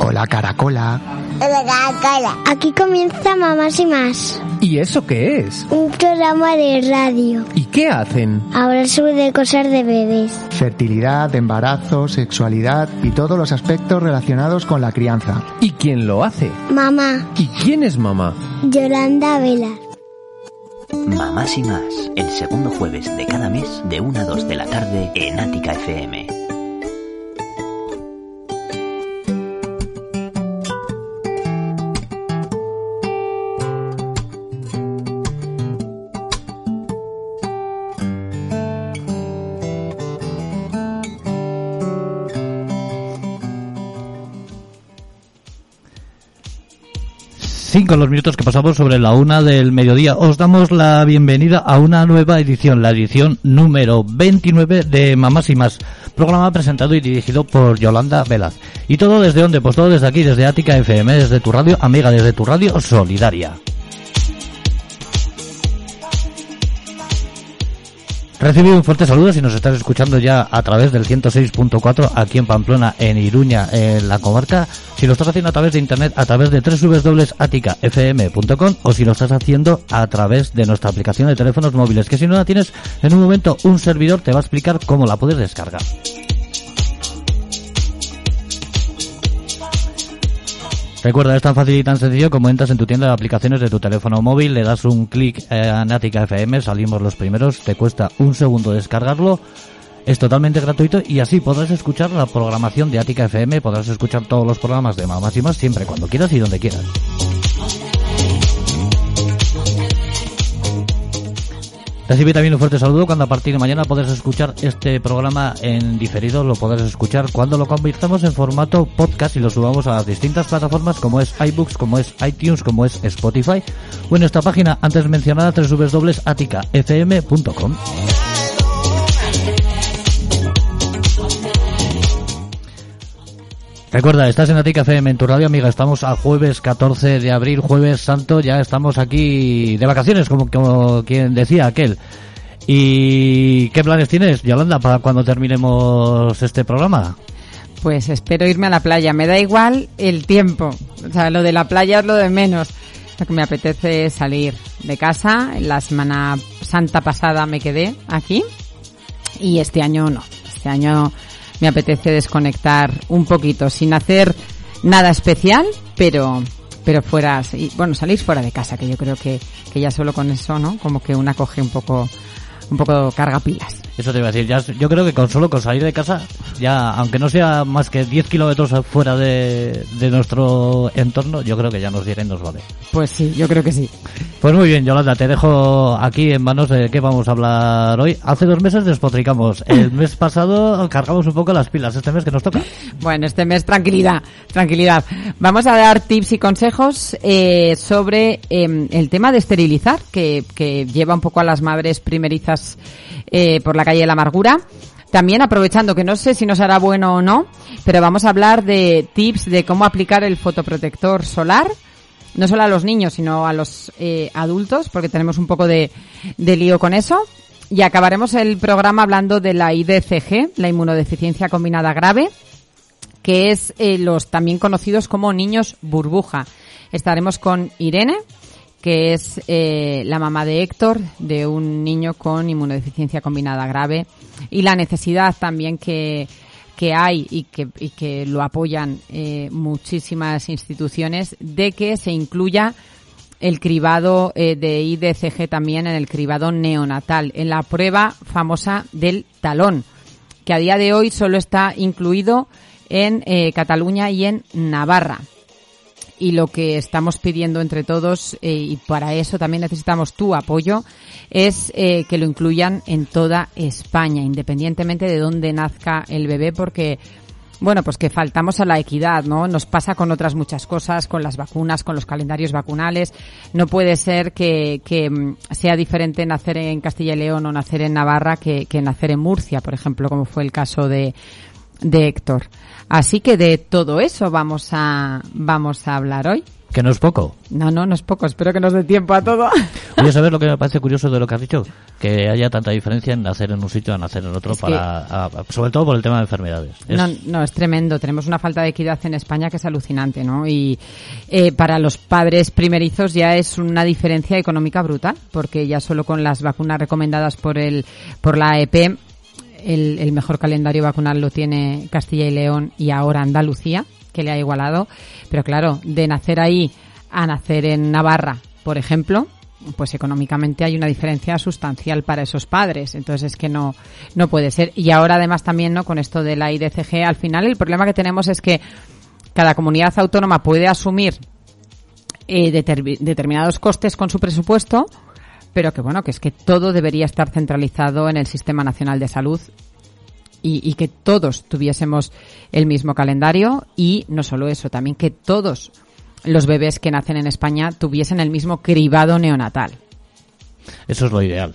Hola, Caracola. Hola, Caracola. Aquí comienza Mamás y Más. ¿Y eso qué es? Un programa de radio. ¿Y qué hacen? Hablar sobre cosas de bebés. Fertilidad, embarazo, sexualidad y todos los aspectos relacionados con la crianza. ¿Y quién lo hace? Mamá. ¿Y quién es mamá? Yolanda Vela. Mamás y Más, el segundo jueves de cada mes de 1 a 2 de la tarde en Ática FM. Cinco los minutos que pasamos sobre la una del mediodía. Os damos la bienvenida a una nueva edición, la edición número 29 de Mamás y Más, programa presentado y dirigido por Yolanda Velaz. ¿Y todo desde dónde? Pues todo desde aquí, desde Ática FM, desde tu radio amiga, desde tu radio solidaria. Recibe un fuerte saludo si nos estás escuchando ya a través del 106.4 aquí en Pamplona, en Iruña, en la comarca. Si lo estás haciendo a través de internet, a través de www.aticafm.com o si lo estás haciendo a través de nuestra aplicación de teléfonos móviles, que si no la tienes en un momento, un servidor te va a explicar cómo la puedes descargar. Recuerda, es tan fácil y tan sencillo como entras en tu tienda de aplicaciones de tu teléfono móvil, le das un clic a Nática FM, salimos los primeros, te cuesta un segundo descargarlo, es totalmente gratuito y así podrás escuchar la programación de Ática FM, podrás escuchar todos los programas de Mamás y Más siempre, cuando quieras y donde quieras. Recibe también un fuerte saludo cuando a partir de mañana podrás escuchar este programa en diferido, lo podrás escuchar cuando lo convirtamos en formato podcast y lo subamos a las distintas plataformas como es iBooks, como es iTunes, como es Spotify o en esta página antes mencionada www.aticafm.com. Recuerda, estás en Atica FM, en tu radio amiga, estamos a jueves 14 de abril, jueves santo, ya estamos aquí de vacaciones, como, como quien decía aquel. ¿Y qué planes tienes, Yolanda, para cuando terminemos este programa? Pues espero irme a la playa, me da igual el tiempo, o sea, lo de la playa es lo de menos. Lo que me apetece es salir de casa, la semana santa pasada me quedé aquí y este año no, este año me apetece desconectar un poquito, sin hacer nada especial, pero pero fuera, bueno, salir fuera de casa, que yo creo que, que ya solo con eso, ¿no? Como que una coge un poco, un poco carga pilas. Eso te iba a decir, ya, yo creo que con solo con salir de casa, ya, aunque no sea más que 10 kilómetros fuera de, de nuestro entorno, yo creo que ya nos viene y nos vale. Pues sí, yo creo que sí. Pues muy bien, Yolanda, te dejo aquí en manos de qué vamos a hablar hoy. Hace dos meses despotricamos. El mes pasado cargamos un poco las pilas. Este mes que nos toca. Bueno, este mes tranquilidad, tranquilidad. Vamos a dar tips y consejos eh, sobre eh, el tema de esterilizar, que, que lleva un poco a las madres primerizas eh, por la calle de la amargura. También aprovechando que no sé si nos hará bueno o no, pero vamos a hablar de tips de cómo aplicar el fotoprotector solar no solo a los niños, sino a los eh, adultos, porque tenemos un poco de, de lío con eso. Y acabaremos el programa hablando de la IDCG, la inmunodeficiencia combinada grave, que es eh, los también conocidos como niños burbuja. Estaremos con Irene, que es eh, la mamá de Héctor, de un niño con inmunodeficiencia combinada grave, y la necesidad también que que hay y que, y que lo apoyan eh, muchísimas instituciones de que se incluya el cribado eh, de IDCG también en el cribado neonatal, en la prueba famosa del talón, que a día de hoy solo está incluido en eh, Cataluña y en Navarra. Y lo que estamos pidiendo entre todos, eh, y para eso también necesitamos tu apoyo, es eh, que lo incluyan en toda España, independientemente de dónde nazca el bebé, porque bueno, pues que faltamos a la equidad, ¿no? Nos pasa con otras muchas cosas, con las vacunas, con los calendarios vacunales. No puede ser que, que mm, sea diferente nacer en Castilla y León o nacer en Navarra que, que nacer en Murcia, por ejemplo, como fue el caso de, de Héctor. Así que de todo eso vamos a, vamos a hablar hoy. Que no es poco. No, no, no es poco. Espero que nos dé tiempo a todo. Oye, ¿sabes lo que me parece curioso de lo que has dicho? Que haya tanta diferencia en nacer en un sitio a nacer en otro, Es que- para, a- sobre todo por el tema de enfermedades. Es- No, no, es tremendo. Tenemos una falta de equidad en España que es alucinante, ¿no? Y eh, para los padres primerizos ya es una diferencia económica brutal, porque ya solo con las vacunas recomendadas por el por la AEP, el, el mejor calendario vacunal lo tiene Castilla y León y ahora Andalucía, que le ha igualado. Pero claro, de nacer ahí a nacer en Navarra, por ejemplo, pues económicamente hay una diferencia sustancial para esos padres. Entonces es que no, no puede ser. Y ahora además también, ¿no? Con esto de la IDCG, al final el problema que tenemos es que cada comunidad autónoma puede asumir eh, determinados costes con su presupuesto, pero que bueno, que es que todo debería estar centralizado en el Sistema Nacional de Salud y, y que todos tuviésemos el mismo calendario y no solo eso, también que todos los bebés que nacen en España tuviesen el mismo cribado neonatal. Eso es lo ideal.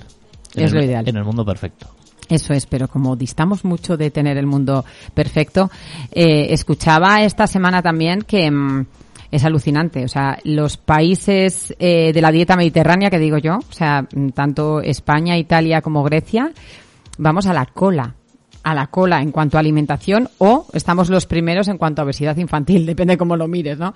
En Es el- lo ideal. En el mundo perfecto. Eso es, pero como distamos mucho de tener el mundo perfecto, eh, escuchaba esta semana también que mm, es alucinante. O sea, los países eh, de la dieta mediterránea, que digo yo, o sea, mm, tanto España, Italia como Grecia, vamos a la cola. A la cola en cuanto a alimentación o estamos los primeros en cuanto a obesidad infantil, depende cómo lo mires, ¿no?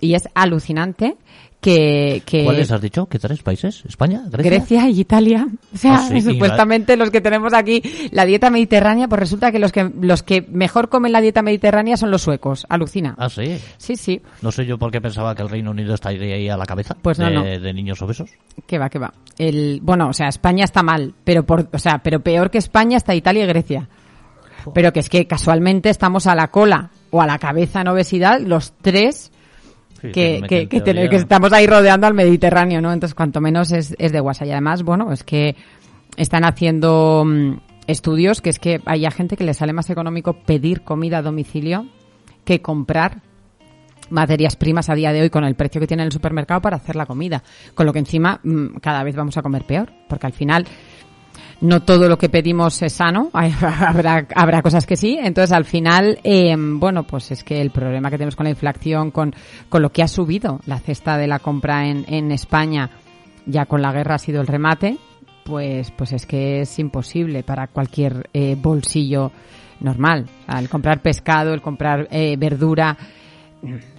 Y es alucinante que... que ¿Cuáles has dicho? ¿Qué tres países? ¿España? ¿Grecia? Grecia y Italia. O sea, Ah, sí, supuestamente los que tenemos aquí la dieta mediterránea, pues resulta que los que los que mejor comen la dieta mediterránea son los suecos. Alucina. Ah, sí. Sí, sí. No sé yo por qué pensaba que el Reino Unido estaría ahí a la cabeza Pues no, de, no. de niños obesos. Que va, que va. El, bueno, o sea, España está mal, pero por, o sea, pero peor que España está Italia y Grecia. Pero que es que casualmente estamos a la cola o a la cabeza en obesidad los tres Sí, que, que, que, tener- estamos ahí rodeando al Mediterráneo, ¿no? Entonces, cuanto menos es, es de WhatsApp. Y además, bueno, es que están haciendo mm, estudios que es que hay gente que le sale más económico pedir comida a domicilio que comprar materias primas a día de hoy con el precio que tiene en el supermercado para hacer la comida. Con lo que encima mm, cada vez vamos a comer peor, porque al final no todo lo que pedimos es sano, habrá, habrá cosas que sí, entonces al final, eh, bueno, pues es que el problema que tenemos con la inflación, con, con lo que ha subido la cesta de la compra en, en España, ya con la guerra ha sido el remate, pues, pues es que es imposible para cualquier eh, bolsillo normal. O el comprar pescado, el comprar eh, verdura,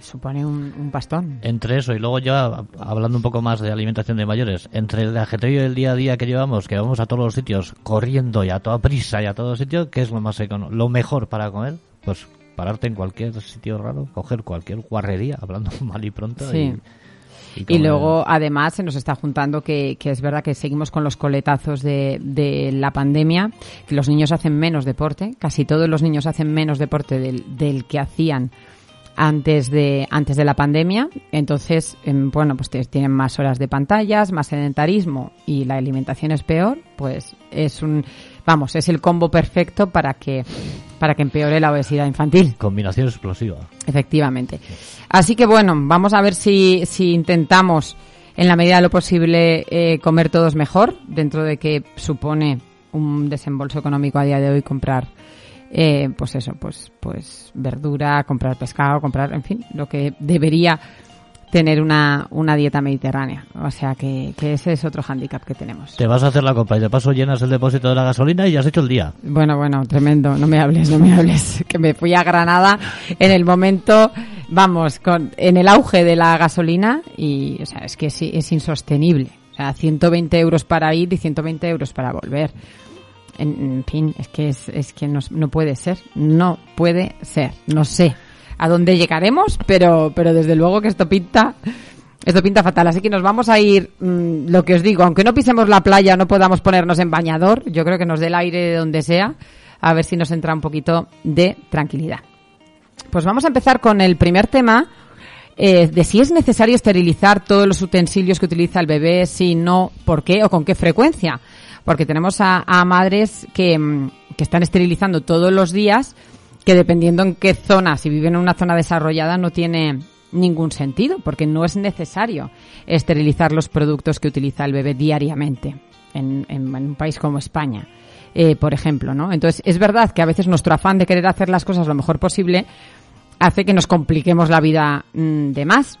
supone un, un bastón. Entre eso y luego ya hablando un poco más de alimentación de mayores, entre el ajetreo del día a día que llevamos, que vamos a todos los sitios corriendo y a toda prisa y a todo sitio, ¿qué es lo más lo mejor para comer? Pues pararte en cualquier sitio raro, coger cualquier guarrería, hablando mal y pronto. Sí. Y, y Y luego, además, se nos está juntando que, que es verdad que seguimos con los coletazos de, de la pandemia, que los niños hacen menos deporte, casi todos los niños hacen menos deporte del, del que hacían antes de antes de la pandemia entonces em, bueno pues tienen más horas de pantallas más sedentarismo y la alimentación es peor pues es un vamos es el combo perfecto para que para que empeore la obesidad infantil Combinación explosiva. Efectivamente. Así que bueno, vamos a ver si, si intentamos, en la medida de lo posible, eh, comer todos mejor, dentro de que supone un desembolso económico a día de hoy comprar, eh, pues eso, pues, pues verdura, comprar pescado, comprar, en fin, lo que debería tener una, una dieta mediterránea. O sea que, que ese es otro hándicap que tenemos. Te vas a hacer la compra y de paso llenas el depósito de la gasolina y ya has hecho el día. Bueno, bueno, tremendo. No me hables, no me hables. Que me fui a Granada en el momento, vamos, con, en el auge de la gasolina y, o sea, es que es, es insostenible. O sea, 120 euros para ir y 120 euros para volver. En, fin, es que es, es que no, puede ser. No puede ser. No sé a dónde llegaremos, pero, pero desde luego que esto pinta, esto pinta fatal. Así que nos vamos a ir, mmm, lo que os digo, aunque no pisemos la playa, no podamos ponernos en bañador, yo creo que nos dé el aire de donde sea, a ver si nos entra un poquito de tranquilidad. Pues vamos a empezar con el primer tema, eh, de si es necesario esterilizar todos los utensilios que utiliza el bebé, si no, por qué o con qué frecuencia. Porque tenemos a, madres que, mm, que están esterilizando todos los días que dependiendo en qué zona, si vive en una zona desarrollada, no tiene ningún sentido, porque no es necesario esterilizar los productos que utiliza el bebé diariamente en, en- en un país como España, eh, por ejemplo, ¿no? Entonces, es verdad que a veces nuestro afán de querer hacer las cosas lo mejor posible hace que nos compliquemos la vida mm, de más,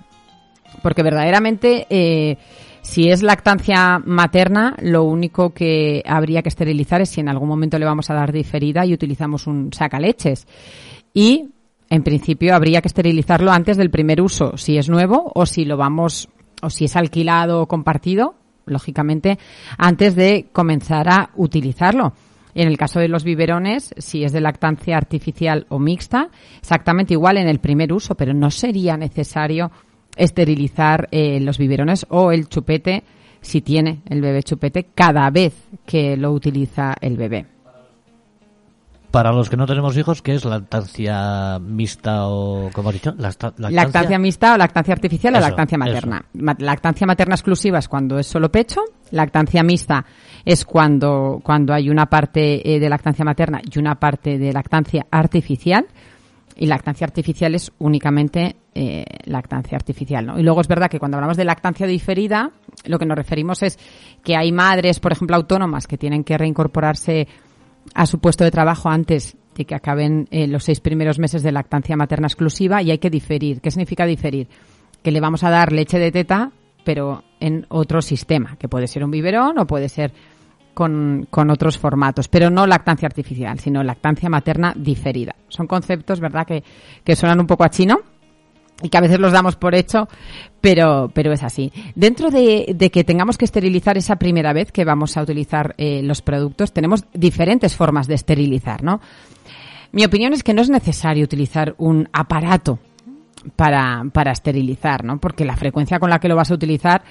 porque verdaderamente eh, si es lactancia materna, lo único que habría que esterilizar es si en algún momento le vamos a dar diferida y utilizamos un sacaleches. Y en principio habría que esterilizarlo antes del primer uso, si es nuevo o si lo vamos o si es alquilado o compartido, lógicamente antes de comenzar a utilizarlo. En el caso de los biberones, si es de lactancia artificial o mixta, exactamente igual en el primer uso, pero no sería necesario esterilizar eh, los biberones o el chupete si tiene el bebé chupete cada vez que lo utiliza el bebé. Para los que no tenemos hijos, ¿qué es lactancia mixta o, como has dicho? Lacta- Lactancia, mixta o lactancia artificial o Eso, lactancia eso. materna. Ma- Lactancia materna exclusiva es cuando es solo pecho. Lactancia mixta es cuando, cuando hay una parte eh, de lactancia materna y una parte de lactancia artificial. Y lactancia artificial es únicamente eh, lactancia artificial, ¿no? Y luego es verdad que cuando hablamos de lactancia diferida, lo que nos referimos es que hay madres, por ejemplo, autónomas que tienen que reincorporarse a su puesto de trabajo antes de que acaben eh, los seis primeros meses de lactancia materna exclusiva y hay que diferir. ¿Qué significa diferir? Que le vamos a dar leche de teta, pero en otro sistema, que puede ser un biberón o puede ser con, con otros formatos, pero no lactancia artificial, sino lactancia materna diferida. Son conceptos, ¿verdad?, que, que suenan un poco a chino y que a veces los damos por hecho, pero, pero es así. Dentro de, de que tengamos que esterilizar esa primera vez que vamos a utilizar eh, los productos, tenemos diferentes formas de esterilizar, ¿no? Mi opinión es que no es necesario utilizar un aparato para, para esterilizar, ¿no? Porque la frecuencia con la que lo vas a utilizar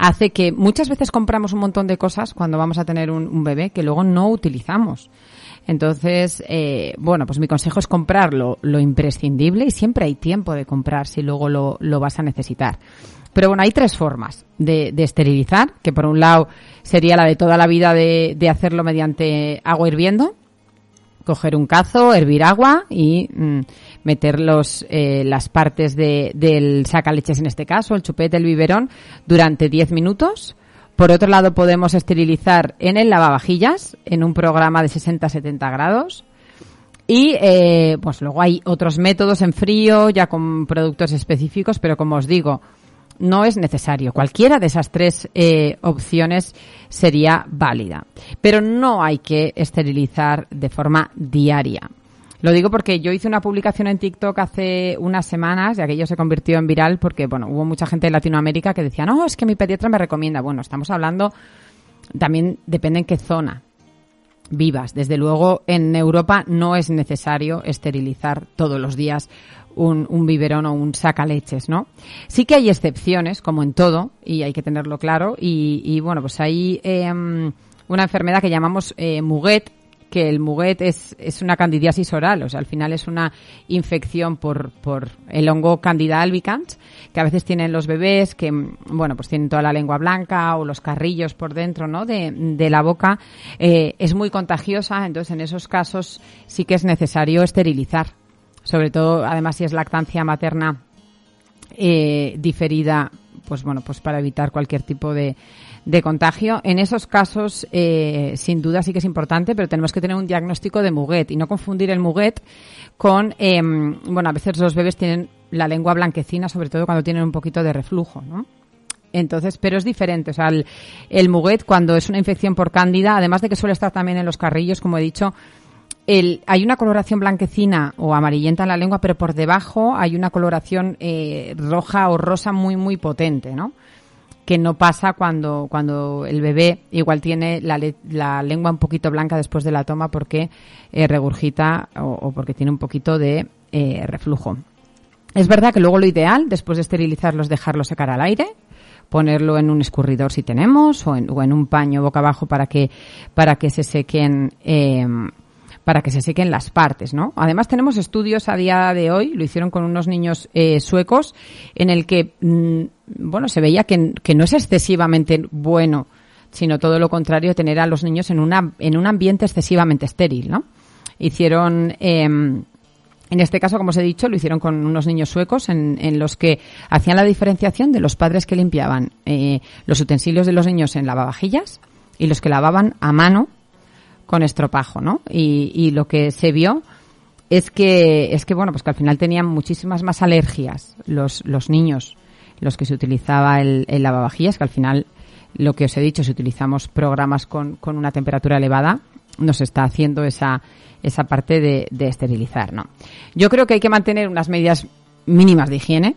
hace que muchas veces compramos un montón de cosas cuando vamos a tener un, un bebé que luego no utilizamos. Entonces, eh, bueno, pues mi consejo es comprar lo, imprescindible y siempre hay tiempo de comprar si luego lo, lo vas a necesitar. Pero bueno, hay tres formas de, de esterilizar, que por un lado sería la de toda la vida de, de hacerlo mediante agua hirviendo, coger un cazo, hervir agua y mm, meter los, eh, las partes de, del sacaleches en este caso, el chupete, el biberón, durante 10 minutos. Por otro lado, podemos esterilizar en el lavavajillas, en un programa de 60-70 grados. Y eh, pues luego hay otros métodos en frío, ya con productos específicos, pero como os digo, no es necesario. Cualquiera de esas tres eh, opciones sería válida. Pero no hay que esterilizar de forma diaria. Lo digo porque yo hice una publicación en TikTok hace unas semanas y aquello se convirtió en viral porque, bueno, hubo mucha gente de Latinoamérica que decía, no, es que mi pediatra me recomienda. Bueno, estamos hablando, también depende en qué zona vivas. Desde luego, en Europa no es necesario esterilizar todos los días un, biberón o un sacaleches, ¿no? Sí que hay excepciones, como en todo, y hay que tenerlo claro. Y, y bueno, pues hay em, una enfermedad que llamamos eh, muguet, que el muguet es, es una candidiasis oral, o sea, al final es una infección por, por el hongo Candida albicans, que a veces tienen los bebés, que, bueno, pues tienen toda la lengua blanca o los carrillos por dentro, ¿no?, de, de la boca. Eh, es muy contagiosa, entonces en esos casos sí que es necesario esterilizar. Sobre todo, además, si es lactancia materna eh, diferida, pues bueno, pues para evitar cualquier tipo de, de contagio. En esos casos, eh, sin duda sí que es importante, pero tenemos que tener un diagnóstico de muguet y no confundir el muguet con, eh, bueno, a veces los bebés tienen la lengua blanquecina, sobre todo cuando tienen un poquito de reflujo, ¿no? Entonces, pero es diferente. O sea, el, el muguet, cuando es una infección por cándida, además de que suele estar también en los carrillos, como he dicho, el, hay una coloración blanquecina o amarillenta en la lengua, pero por debajo hay una coloración eh, roja o rosa muy, muy potente, ¿no? Que no pasa cuando, cuando el bebé igual tiene la, le- la lengua un poquito blanca después de la toma porque eh, regurgita o, porque tiene un poquito de eh, reflujo. Es verdad que luego lo ideal, después de esterilizarlos, dejarlos secar al aire, ponerlo en un escurridor si tenemos, o en, un paño boca abajo para que, para que se sequen, eh, para que se sequen las partes, ¿no? Además tenemos estudios a día de hoy, lo hicieron con unos niños eh, suecos, en el que, mm, bueno, se veía que, no es excesivamente bueno, sino todo lo contrario, tener a los niños en una, en un ambiente excesivamente estéril, ¿no? Hicieron, eh, En este caso, como os he dicho, lo hicieron con unos niños suecos en, los que hacían la diferenciación de los padres que limpiaban eh, los utensilios de los niños en lavavajillas y los que lavaban a mano con estropajo, ¿no? Y, lo que se vio es que, es que, bueno, pues que al final tenían muchísimas más alergias los niños, los que se utilizaba el, lavavajillas, que al final, lo que os he dicho, si utilizamos programas con, con una temperatura elevada, nos está haciendo esa, esa parte de, esterilizar, ¿no? Yo creo que hay que mantener unas medidas mínimas de higiene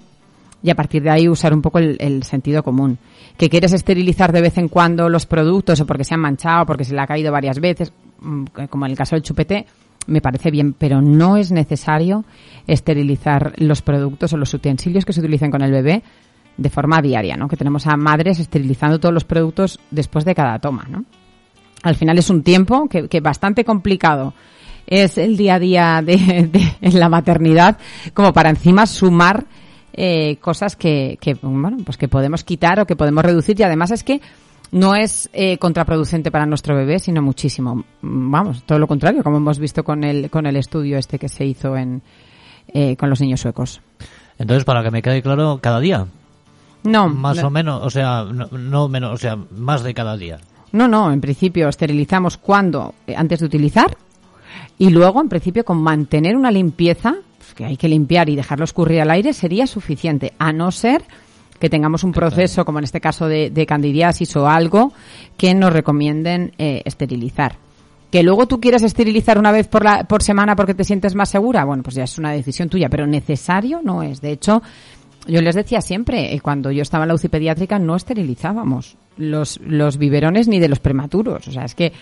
y a partir de ahí usar un poco el, el sentido común. Que quieres esterilizar de vez en cuando los productos o porque se han manchado, porque se le ha caído varias veces, mm, como en el caso del chupete, me parece bien, pero no es necesario esterilizar los productos o los utensilios que se utilicen con el bebé de forma diaria, ¿no? Que tenemos a madres esterilizando todos los productos después de cada toma, ¿no? Al final es un tiempo que, que bastante complicado es el día a día de, de- la maternidad, como para encima sumar eh, cosas que, que, bueno, pues que podemos quitar o que podemos reducir y además es que no es eh, contraproducente para nuestro bebé, sino muchísimo. Vamos, todo lo contrario, como hemos visto con el, con el estudio este que se hizo en, eh, con los niños suecos. Entonces, para que me quede claro, cada día. No, Más no, o menos, o sea, no, no menos, o sea, más de cada día. no, no, en principio esterilizamos cuando, eh, antes de utilizar, y luego, en principio, con mantener una limpieza, pues, que hay que limpiar y dejarlo escurrir al aire, sería suficiente, a no ser que tengamos un proceso, como en este caso de, de candidiasis o algo, que nos recomienden eh, esterilizar. Que luego tú quieras esterilizar una vez por, la, por semana porque te sientes más segura, bueno, pues ya es una decisión tuya, pero necesario no es. De hecho, yo les decía siempre, eh, cuando yo estaba en la UCI pediátrica no esterilizábamos los, los biberones ni de los prematuros. O sea, es que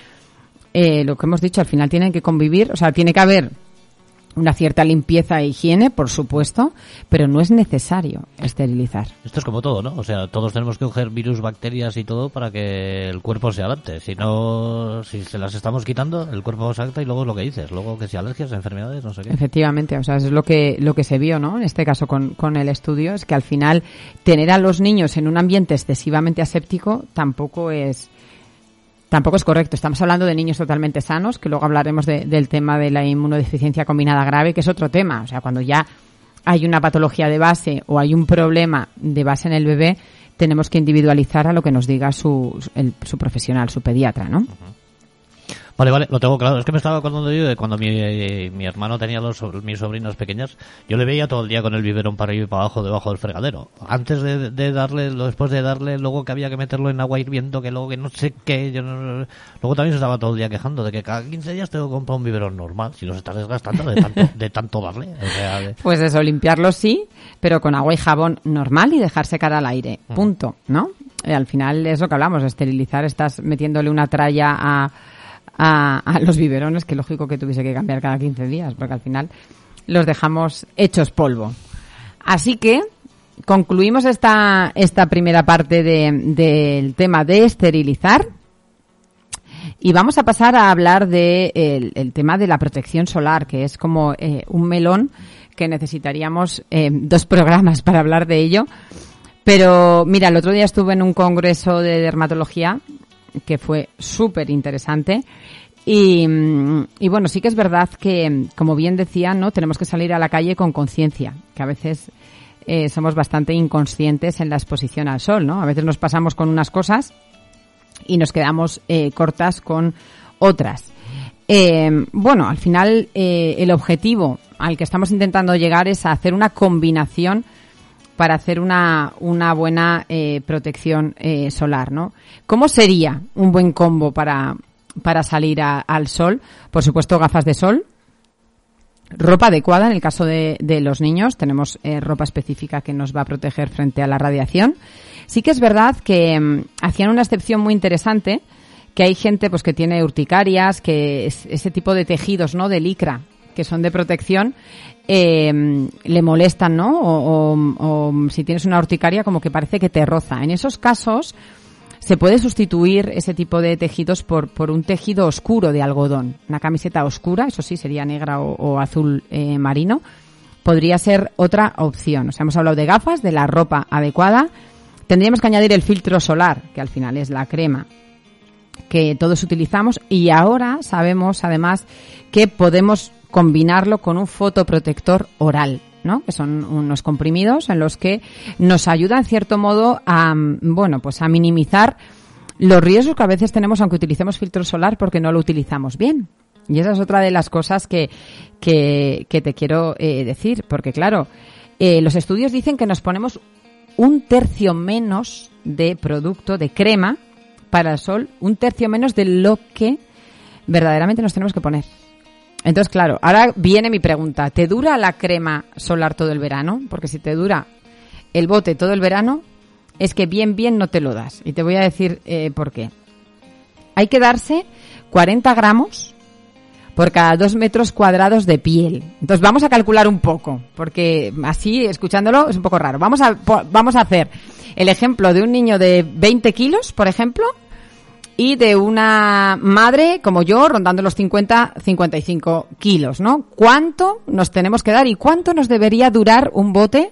eh, lo que hemos dicho, al final tienen que convivir, o sea, tiene que haber una cierta limpieza e higiene, por supuesto, pero no es necesario esterilizar. Esto es como todo, ¿no? O sea, todos tenemos que coger virus, bacterias y todo para que el cuerpo se adapte. Si no, si se las estamos quitando, el cuerpo se adapta y luego es lo que dices. Luego que si alergias, enfermedades, no sé qué. Efectivamente, o sea, es lo que, lo que se vio, ¿no? En este caso con, con el estudio, es que al final tener a los niños en un ambiente excesivamente aséptico tampoco es, tampoco es correcto. Estamos hablando de niños totalmente sanos, que luego hablaremos de- del tema de la inmunodeficiencia combinada grave, que es otro tema. O sea, cuando ya hay una patología de base o hay un problema de base en el bebé, tenemos que individualizar a lo que nos diga su profesional, su pediatra, ¿no? Vale, vale, lo tengo claro. Es que me estaba acordando yo de cuando mi, mi hermano tenía los, mis sobrinas pequeñas. Yo le veía todo el día con el biberón para arriba y para abajo debajo del fregadero. Antes de, de darle, después de darle, luego que había que meterlo en agua hirviendo, que luego que no sé qué. Yo no- luego también se estaba todo el día quejando de que cada 15 días tengo que comprar un biberón normal. Si los estás desgastando de tanto, de tanto darle. O sea, de- Pues eso, limpiarlo sí, pero con agua y jabón normal y dejar secar al aire. Punto, ¿no? Al final es lo que hablamos, esterilizar, estás metiéndole una tralla a, a, los biberones, que lógico que tuviese que cambiar cada 15 días, porque al final los dejamos hechos polvo. Así que concluimos esta, esta primera parte de- del tema de esterilizar. Y vamos a pasar a hablar de el, el tema de la protección solar, que es como eh, un melón que necesitaríamos eh, dos programas para hablar de ello. Pero mira, el otro día estuve en un congreso de dermatología que fue súper interesante. Y, mm, y bueno, sí que es verdad que, como bien decía, ¿no? Tenemos que salir a la calle con conciencia, que a veces eh, somos bastante inconscientes en la exposición al sol, ¿no? A veces nos pasamos con unas cosas y nos quedamos eh, cortas con otras. Eh, bueno, al final el objetivo al que estamos intentando llegar es a hacer una combinación para hacer una, una buena eh, protección eh, solar, ¿no? ¿Cómo sería un buen combo para, para salir al sol? Por supuesto, gafas de sol, ropa adecuada en el caso de, de los niños. Tenemos eh, ropa específica que nos va a proteger frente a la radiación. Sí que es verdad que mm, hacían una excepción muy interesante, que hay gente pues que tiene urticarias, que es- ese tipo de tejidos, ¿no? De licra, que son de protección, eh, le molestan, ¿no? O, o- si tienes una urticaria como que parece que te roza. En esos casos, se puede sustituir ese tipo de tejidos por, por un tejido oscuro de algodón. Una camiseta oscura, eso sí, sería negra o, o azul eh, marino. Podría ser otra opción. O sea, hemos hablado de gafas, de la ropa adecuada. Tendríamos que añadir el filtro solar, que al final es la crema que todos utilizamos. Y ahora sabemos, además, que podemos combinarlo con un fotoprotector oral. ¿no? que son unos comprimidos en los que nos ayuda en cierto modo a bueno pues a minimizar los riesgos que a veces tenemos aunque utilicemos filtro solar porque no lo utilizamos bien y esa es otra de las cosas que, que, te quiero eh, decir porque claro eh, los estudios dicen que nos ponemos un tercio menos de producto de crema para el sol un tercio menos de lo que verdaderamente nos tenemos que poner entonces, claro, ahora viene mi pregunta. ¿Te dura la crema solar todo el verano? Porque si te dura el bote todo el verano, es que bien, bien no te lo das. Y te voy a decir eh, por qué. Hay que darse 40 gramos por cada dos metros cuadrados de piel. Entonces vamos a calcular un poco, porque así, escuchándolo, es un poco raro. Vamos a, vamos a hacer el ejemplo de un niño de 20 kilos, por ejemplo, y de una madre como yo rondando los 50, 55 kilos, ¿no? ¿Cuánto nos tenemos que dar y cuánto nos debería durar un bote?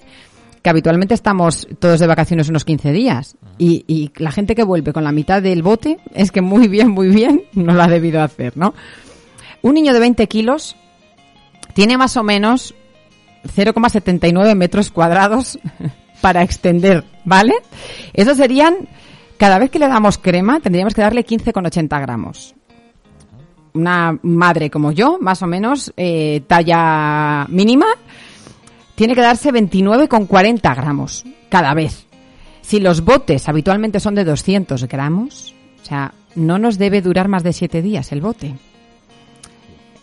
Que habitualmente estamos todos de vacaciones unos 15 días. Y, y la gente que vuelve con la mitad del bote es que muy bien, muy bien no lo ha debido hacer, ¿no? Un niño de 20 kilos tiene más o menos 0,79 metros cuadrados para extender, ¿vale? Eso serían cada vez que le damos crema tendríamos que darle 15,80 gramos. Una madre como yo, más o menos, eh, talla mínima, tiene que darse 29,40 gramos cada vez. Si los botes habitualmente son de 200 gramos, o sea, no nos debe durar más de 7 días el bote.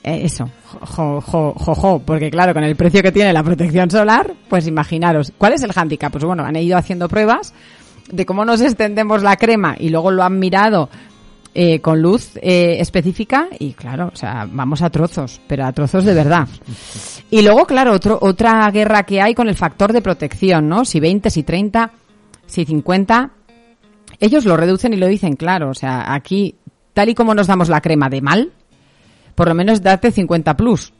Eh, eso, jo, jo, jo, jo, porque claro, con el precio que tiene la protección solar, pues imaginaros, ¿cuál es el hándicap? Pues bueno, han ido haciendo pruebas de cómo nos extendemos la crema y luego lo han mirado eh, con luz eh, específica y claro, o sea, vamos a trozos, pero a trozos de verdad. Y luego, claro, otro, otra guerra que hay con el factor de protección, ¿no? Si 20, si 30, si 50, ellos lo reducen y lo dicen claro, o sea, aquí, tal y como nos damos la crema de mal, por lo menos date 50 plus.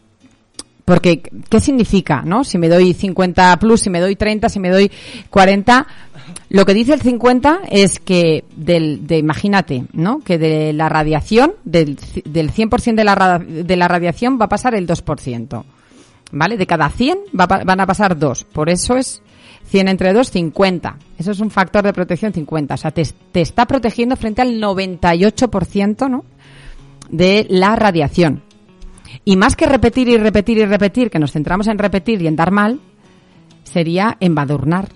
Porque, ¿qué significa, no? Si me doy 50 plus, si me doy 30, si me doy 40, lo que dice el 50 es que del, de, imagínate, ¿no? Que de la radiación, del, del 100% de la, de la radiación va a pasar el 2%. ¿Vale? De cada 100 va, van a pasar 2. Por eso es 100 entre 2, 50. Eso es un factor de protección 50. O sea, te, te está protegiendo frente al 98%, ¿no? De la radiación. Y más que repetir y repetir y repetir, que nos centramos en repetir y en dar mal, sería embadurnar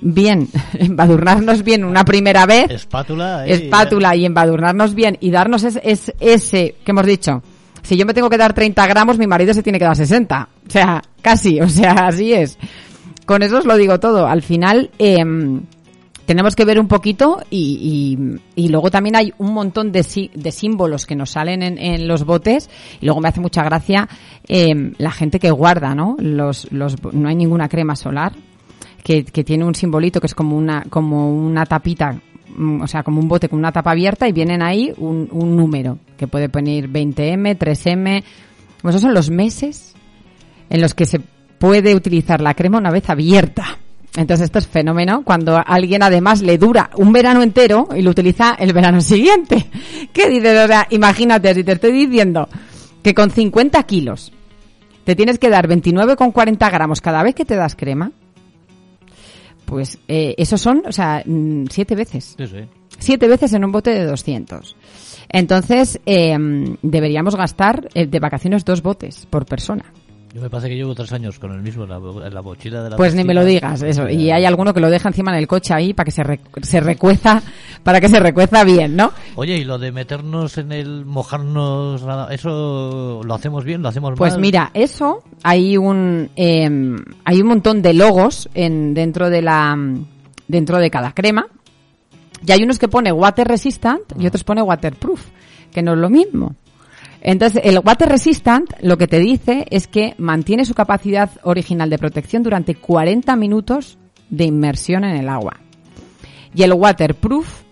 bien, embadurnarnos bien una primera vez. Espátula. Y, espátula y embadurnarnos bien y darnos es, ese que hemos dicho. Si yo me tengo que dar 30 gramos, mi marido se tiene que dar 60. O sea, casi, o sea, así es. Con eso os lo digo todo. Al final, eh, tenemos que ver un poquito y, y, luego también hay un montón de, de símbolos que nos salen en, en, los botes y luego me hace mucha gracia eh, la gente que guarda, ¿no? Los, los, no hay ninguna crema solar que, que tiene un simbolito que es como una, como una tapita mm, o sea, como un bote con una tapa abierta y vienen ahí un, número que puede poner 20M, 3M. Pues esos son los meses en los que se puede utilizar la crema una vez abierta. Entonces esto es fenómeno cuando a alguien además le dura un verano entero y lo utiliza el verano siguiente. ¿Qué dices? O imagínate, si te estoy diciendo que con 50 kilos te tienes que dar 29,40 gramos cada vez que te das crema, pues eh, esos son, o sea, mm, siete veces. Sí, sí. Siete veces en un bote de 200. Entonces, eh, deberíamos gastar eh, de vacaciones dos botes por persona. Yo me parece que llevo tres años con el mismo en la, mochila de la Pues ni me lo digas, eso. Y hay alguno que lo deja encima en el coche ahí para que se, se recueza, para que se recueza bien, ¿no? Oye, y lo de meternos en el mojarnos, eso lo hacemos bien, lo hacemos pues mal. Pues mira, eso hay un eh, hay un montón de logos en dentro de la dentro de cada crema. Y hay unos que pone water resistant y otros pone waterproof, que no es lo mismo. Entonces, el water resistant lo que te dice es que mantiene su capacidad original de protección durante 40 minutos de inmersión en el agua. Y el waterproof,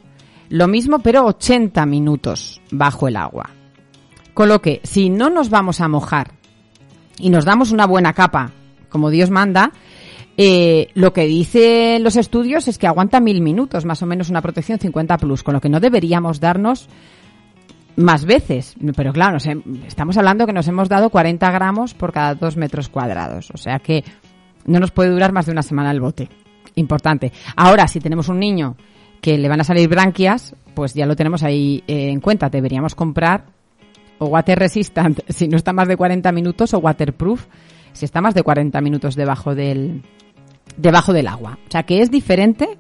lo mismo, pero 80 minutos bajo el agua. Con lo que, si no nos vamos a mojar y nos damos una buena capa, como Dios manda, eh, lo que dicen los estudios es que aguanta mil minutos, más o menos una protección 50 plus, con lo que no deberíamos darnos más veces. Pero claro, nos estamos hablando que nos hemos dado 40 gramos por cada dos metros cuadrados. O sea que no nos puede durar más de una semana el bote. Importante. Ahora, si tenemos un niño que le van a salir branquias, pues ya lo tenemos ahí eh, en cuenta. Deberíamos comprar o water resistant si no está más de 40 minutos o waterproof si está más de 40 minutos debajo del debajo del agua. O sea que es diferente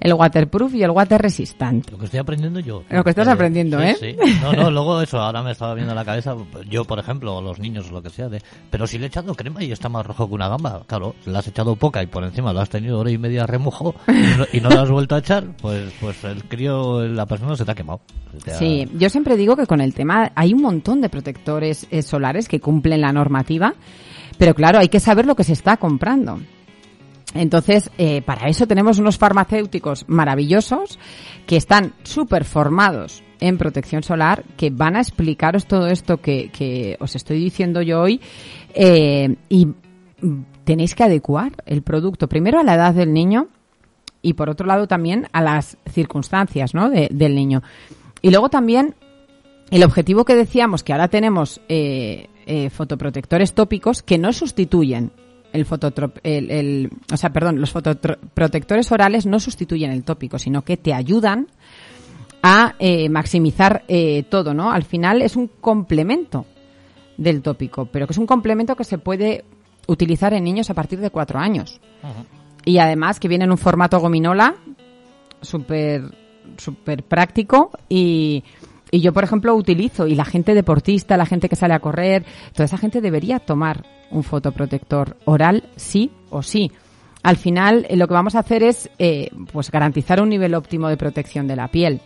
el waterproof y el water resistant. Lo que estoy aprendiendo yo. Lo que estás aprendiendo, sí, ¿eh? Sí. No, no, luego eso, ahora me estaba viendo en la cabeza, yo por ejemplo, o los niños o lo que sea, de, pero si le he echado crema y está más rojo que una gamba, claro, le has echado poca y por encima lo has tenido hora y media remojo y no, y no lo has vuelto a echar, pues pues el crío, la persona se te ha quemado. Se te ha- Sí, yo siempre digo que con el tema hay un montón de protectores eh, solares que cumplen la normativa, pero claro, hay que saber lo que se está comprando. Entonces, eh, para eso tenemos unos farmacéuticos maravillosos que están súper formados en protección solar, que van a explicaros todo esto que, que os estoy diciendo yo hoy eh, y tenéis que adecuar el producto primero a la edad del niño y por otro lado también a las circunstancias ¿no? de- del niño. Y luego también el objetivo que decíamos que ahora tenemos eh, eh, fotoprotectores tópicos que no sustituyen el fototrop, el, el- o sea, perdón, los fotoprotectores orales no sustituyen el tópico, sino que te ayudan a eh, maximizar eh, todo, ¿no? Al final es un complemento del tópico, pero que es un complemento que se puede utilizar en niños a partir de cuatro años. Y además que viene en un formato gominola súper súper práctico y, y yo, por ejemplo, utilizo y la gente deportista, la gente que sale a correr, toda esa gente debería tomar un fotoprotector oral sí o sí. Al final, eh, lo que vamos a hacer es eh, pues garantizar un nivel óptimo de protección de la piel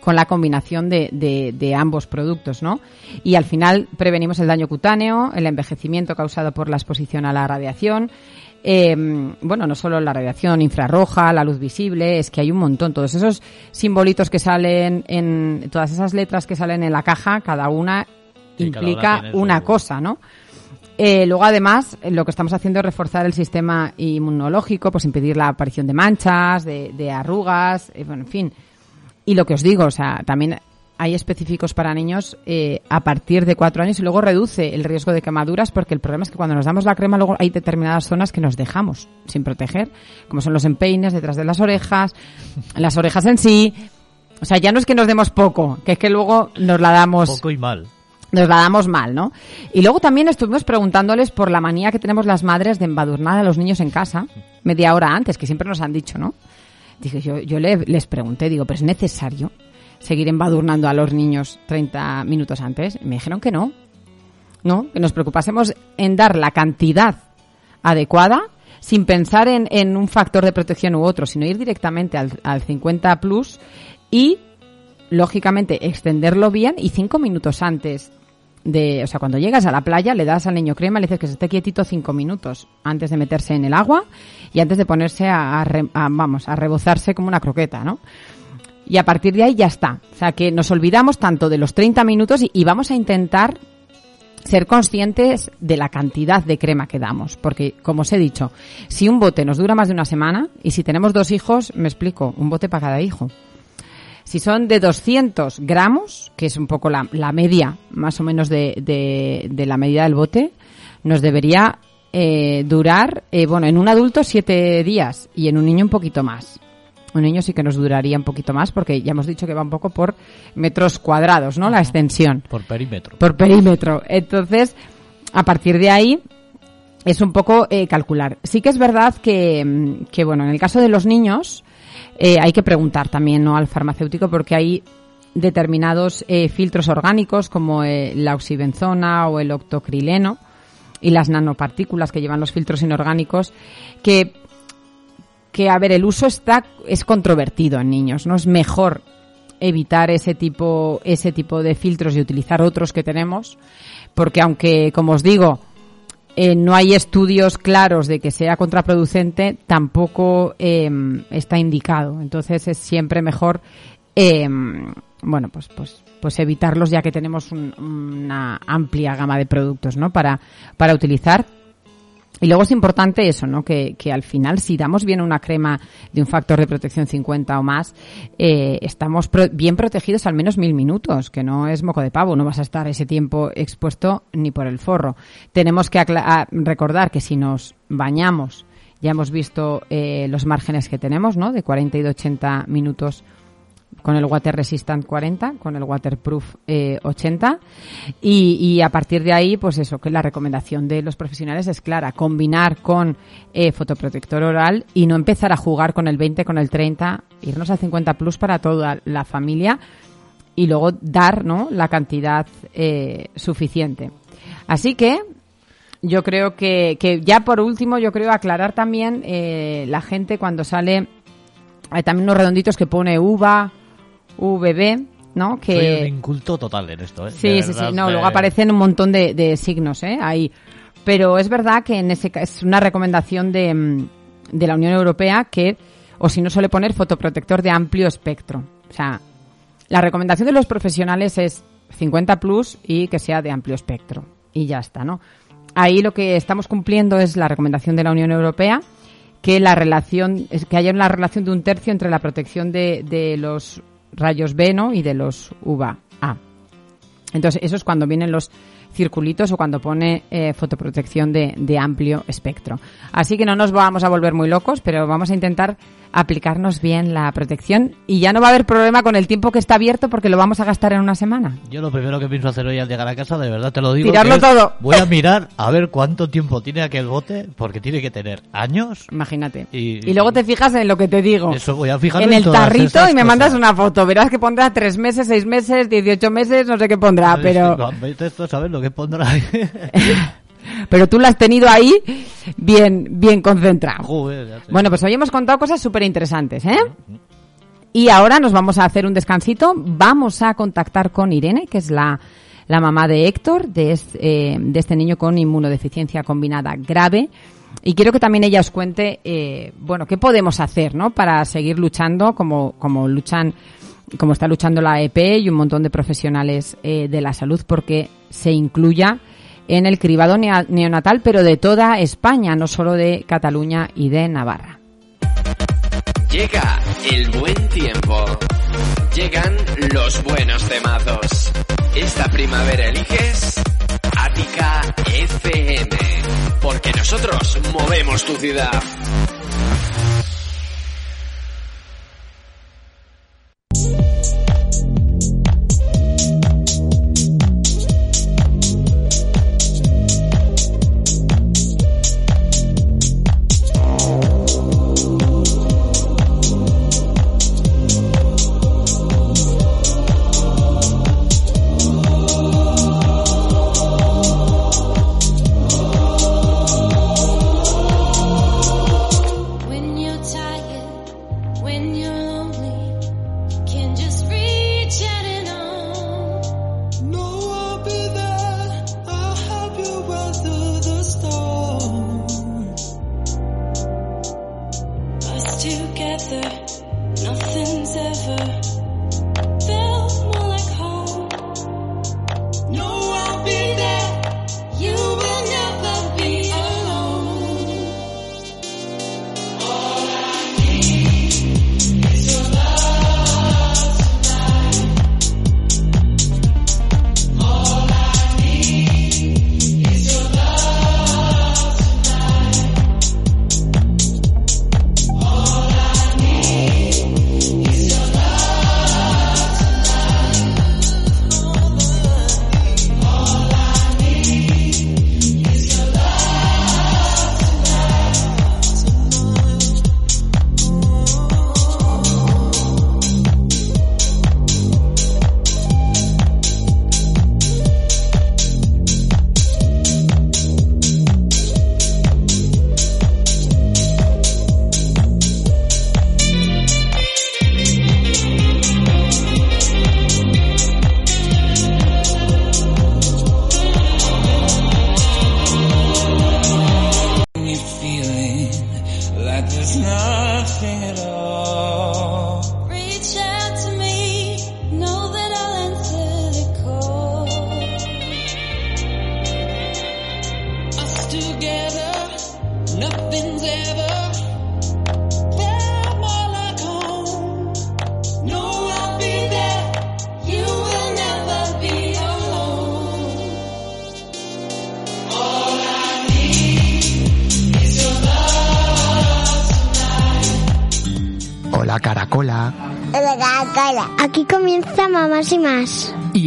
con la combinación de, de- de ambos productos, ¿no? Y al final prevenimos el daño cutáneo, el envejecimiento causado por la exposición a la radiación. Eh, bueno, no solo la radiación infrarroja, la luz visible, es que hay un montón. Todos esos simbolitos que salen en, todas esas letras que salen en la caja, cada una Sí, cada una implica una cosa, ¿no? Eh, luego, además, lo que estamos haciendo es reforzar el sistema inmunológico, pues impedir la aparición de manchas, de, de arrugas, eh, bueno, en fin. Y lo que os digo, o sea, también hay específicos para niños eh, a partir de cuatro años y luego reduce el riesgo de quemaduras porque el problema es que cuando nos damos la crema luego hay determinadas zonas que nos dejamos sin proteger, como son los empeines detrás de las orejas, las orejas en sí. O sea, ya no es que nos demos poco, que es que luego nos la damos Poco y mal. nos la damos mal, ¿no? Y luego también estuvimos preguntándoles por la manía que tenemos las madres de embadurnar a los niños en casa media hora antes, que siempre nos han dicho, ¿no? Dije, yo, yo le- les pregunté, digo, ¿pero es necesario seguir embadurnando a los niños 30 minutos antes? Me dijeron que no. No, que nos preocupásemos en dar la cantidad adecuada sin pensar en, en un factor de protección u otro, sino ir directamente al, al 50 plus y lógicamente extenderlo bien y cinco minutos antes de, o sea, cuando llegas a la playa le das al niño crema, le dices que se esté quietito cinco minutos antes de meterse en el agua y antes de ponerse a, a a, vamos, a rebozarse como una croqueta, ¿no? Y a partir de ahí ya está. O sea, que nos olvidamos tanto de los 30 minutos y, vamos a intentar ser conscientes de la cantidad de crema que damos. Porque, como os he dicho, si un bote nos dura más de una semana y si tenemos dos hijos, me explico, un bote para cada hijo. Si son de 200 gramos, que es un poco la, la media más o menos de, de- de la medida del bote, nos debería eh, durar, eh, bueno, en un adulto siete días y en un niño un poquito más. Un niño sí que nos duraría un poquito más porque ya hemos dicho que va un poco por metros cuadrados, ¿no? La extensión Por perímetro. por perímetro. Entonces, a partir de ahí es un poco eh, calcular. Sí que es verdad que, mm, que, bueno, en el caso de los niños eh, hay que preguntar también ¿no? al farmacéutico porque hay determinados eh, filtros orgánicos como la oxibenzona o el octocrileno y las nanopartículas que llevan los filtros inorgánicos que que a ver el uso está es controvertido en niños no es mejor evitar ese tipo ese tipo de filtros y utilizar otros que tenemos porque aunque como os digo eh, no hay estudios claros de que sea contraproducente tampoco eh, está indicado. Entonces es siempre mejor eh, bueno pues pues pues evitarlos ya que tenemos un- una amplia gama de productos no para para utilizar Y luego es importante eso, ¿no? Que, que al final, si damos bien una crema de un factor de protección 50 o más, eh, estamos pro- bien protegidos al menos mil minutos, que no es moco de pavo, no vas a estar ese tiempo expuesto ni por el forro. Tenemos que acla- a- recordar que si nos bañamos, ya hemos visto eh, los márgenes que tenemos, ¿no? De 40 y de 80 minutos con el Water Resistant 40, con el Waterproof eh, 80 y, y a partir de ahí, pues eso, que la recomendación de los profesionales es clara, combinar con eh, fotoprotector oral y no empezar a jugar con el 20, con el 30, irnos al 50 plus para toda la familia y luego dar ¿no? la cantidad eh, suficiente. Así que yo creo que, que ya por último, yo creo aclarar también eh, la gente cuando sale, hay también unos redonditos que pone uva, VB, ¿no? Que Soy un inculto total en esto, ¿eh? Sí, De sí, sí. No, luego aparecen un montón de, de signos, ¿eh? Ahí. Pero es verdad que en ese es una recomendación de, mm, de la Unión Europea que, o si no suele poner fotoprotector de amplio espectro. O sea, la recomendación de los profesionales es 50 plus y que sea de amplio espectro. Y ya está, ¿no? Ahí lo que estamos cumpliendo es la recomendación de la Unión Europea que la relación que haya una relación de un tercio entre la protección de, de los rayos B ¿no? y de los UVA A. Entonces, eso es cuando vienen los circulitos o cuando pone eh, fotoprotección de, de amplio espectro. Así que no nos vamos a volver muy locos, pero vamos a intentar aplicarnos bien la protección y ya no va a haber problema con el tiempo que está abierto porque lo vamos a gastar en una semana. Yo lo primero que pienso hacer hoy al llegar a casa, de verdad te lo digo. Tirarlo todo. Voy a mirar a ver cuánto tiempo tiene aquel bote, porque tiene que tener años. Imagínate. Y- Y, luego te fijas en lo que te digo. Eso voy a fijarme en en el todas tarrito y me cosas. mandas una foto. Verás que pondrá tres meses, seis meses, 18 meses, no sé qué pondrá, pero... Esto a saber lo que pondrá. Pero tú lo has tenido ahí bien, bien. Joder, sé. Bueno, pues hoy hemos contado cosas súper interesantes, ¿eh? Y ahora nos vamos a hacer un descansito. Vamos a contactar con Irene, que es la, la mamá de Héctor, de este, eh, de este niño con inmunodeficiencia combinada grave. Y quiero que también ella os cuente, eh, bueno, qué podemos hacer, ¿no? Para seguir luchando como, como luchan, como está luchando la EP y un montón de profesionales eh, de la salud porque se incluya en el cribado neonatal, pero de toda España, no solo de Cataluña y de Navarra. Llega el buen tiempo. Llegan los buenos temazos. Esta primavera eliges Ática FM. Porque nosotros movemos tu ciudad.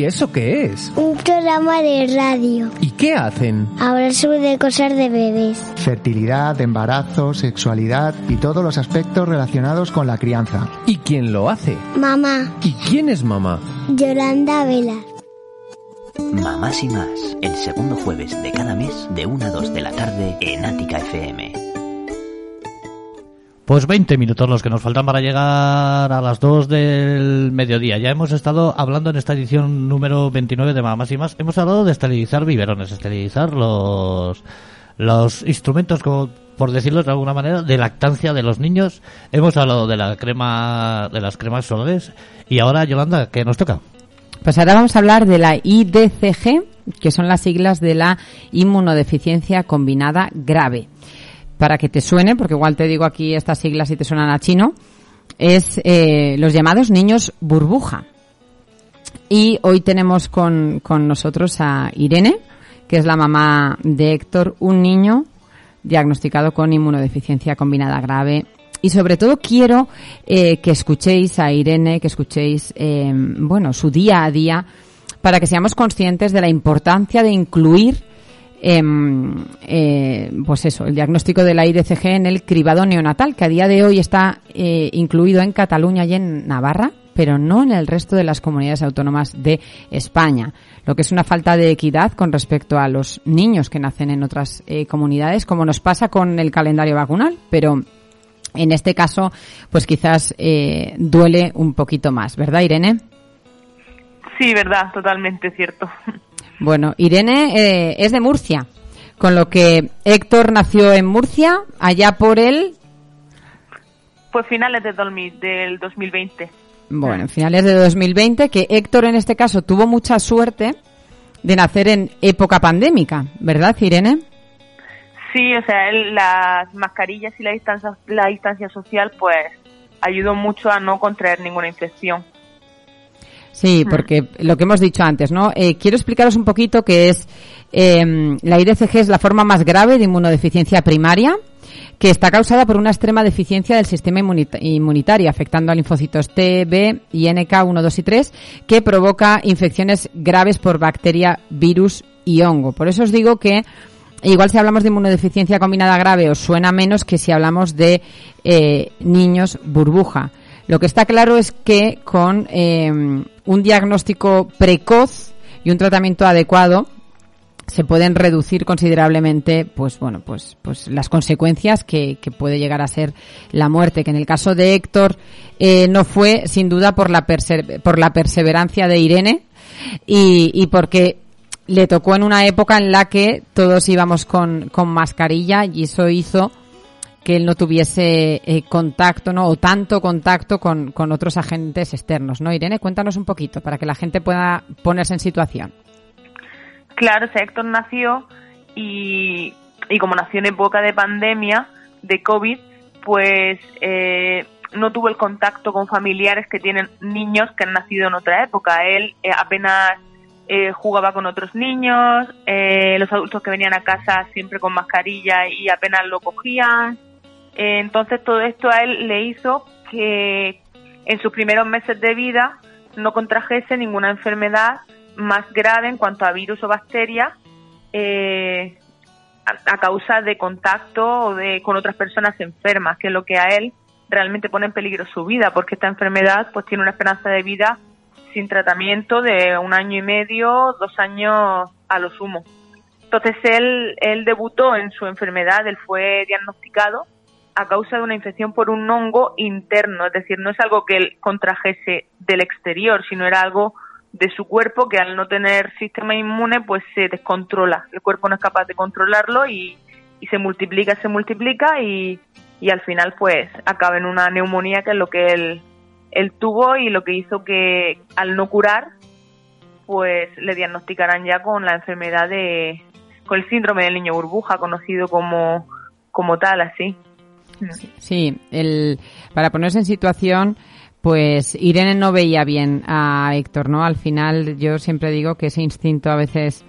Eso qué es? un programa de radio. ¿Y qué hacen? Hablar sobre cosas de bebés. Fertilidad, embarazo, sexualidad y todos los aspectos relacionados con la crianza. ¿Y quién lo hace? Mamá, ¿Y quién es mamá? Yolanda Vela. Mamás y más, el segundo jueves de cada mes de 1 a 2 de la tarde en Ática FM. Pues 20 minutos los que nos faltan para llegar a las 2 del mediodía. Ya hemos estado hablando en esta edición número 29 de Mamás y más. Hemos hablado de esterilizar biberones, esterilizar los, los instrumentos, como por decirlo de alguna manera, de lactancia de los niños. Hemos hablado de la crema, de las cremas solares. Y ahora, Yolanda, ¿qué nos toca? Pues ahora vamos a hablar de la IDCG, que son las siglas de la inmunodeficiencia combinada grave. Para que te suene, porque igual te digo aquí estas siglas y te suenan a chino, es eh, los llamados niños burbuja. Y hoy tenemos con, con nosotros a Irene, que es la mamá de Héctor, un niño diagnosticado con inmunodeficiencia combinada grave. Y sobre todo quiero eh, que escuchéis a Irene, que escuchéis, eh, bueno, su día a día, para que seamos conscientes de la importancia de incluir, em, eh, pues eso, el diagnóstico de la IDCG en el cribado neonatal, que a día de hoy está eh, incluido en Cataluña y en Navarra, pero no en el resto de las comunidades autónomas de España, lo que es una falta de equidad con respecto a los niños que nacen en otras eh, comunidades, como nos pasa con el calendario vacunal, pero en este caso, pues quizás duele un poquito más, ¿verdad, Irene? Sí, verdad, totalmente cierto. Bueno, Irene eh, es de Murcia, con lo que Héctor nació en Murcia, allá por el, Pues finales de 2000 del 2020. bueno, en finales de 2020, que Héctor en este caso tuvo mucha suerte de nacer en época pandémica, ¿verdad, Irene? Sí, o sea, él, las mascarillas y la distancia, la distancia social, pues ayudó mucho a no contraer ninguna infección. Sí, porque lo que hemos dicho antes, ¿no? Eh, quiero explicaros un poquito qué es eh, la IDCG es la forma más grave de inmunodeficiencia primaria que está causada por una extrema deficiencia del sistema inmunita- inmunitario, afectando a linfocitos T, B y NK1, 2 y 3, que provoca infecciones graves por bacteria, virus y hongo. Por eso os digo que igual si hablamos de inmunodeficiencia combinada grave os suena menos que si hablamos de eh, niños burbuja. Lo que está claro es que con eh, un diagnóstico precoz y un tratamiento adecuado se pueden reducir considerablemente, pues bueno, pues, pues las consecuencias que, puede llegar a ser la muerte, que en el caso de Héctor eh, no fue sin duda por la por la perseverancia de Irene y, y porque le tocó en una época en la que todos íbamos con, con mascarilla y eso hizo que él no tuviese eh, contacto, ¿no? O tanto contacto con, con otros agentes externos, ¿no? Irene, cuéntanos un poquito para que la gente pueda ponerse en situación. Claro, o Héctor nació y, y como nació en época de pandemia, de COVID, pues eh, no tuvo el contacto con familiares que tienen niños que han nacido en otra época. Él eh, apenas eh, jugaba con otros niños, eh, los adultos que venían a casa siempre con mascarilla y apenas lo cogían. Entonces todo esto a él le hizo que en sus primeros meses de vida no contrajese ninguna enfermedad más grave en cuanto a virus o bacterias eh, a, a causa de contacto o de con otras personas enfermas, que es lo que a él realmente pone en peligro su vida, porque esta enfermedad pues tiene una esperanza de vida sin tratamiento de un año y medio, dos años a lo sumo. Entonces él, él debutó en su enfermedad, él fue diagnosticado a causa de una infección por un hongo interno, es decir, no es algo que él contrajese del exterior, sino era algo de su cuerpo que al no tener sistema inmune pues se descontrola, el cuerpo no es capaz de controlarlo y, y se multiplica, se multiplica y, y al final pues acaba en una neumonía que es lo que él, él tuvo y lo que hizo que al no curar pues le diagnosticaran ya con la enfermedad de con el síndrome del niño burbuja conocido como como tal así Sí, el, para ponerse en situación, pues Irene no veía bien a Héctor, ¿no? Al final yo siempre digo que ese instinto a veces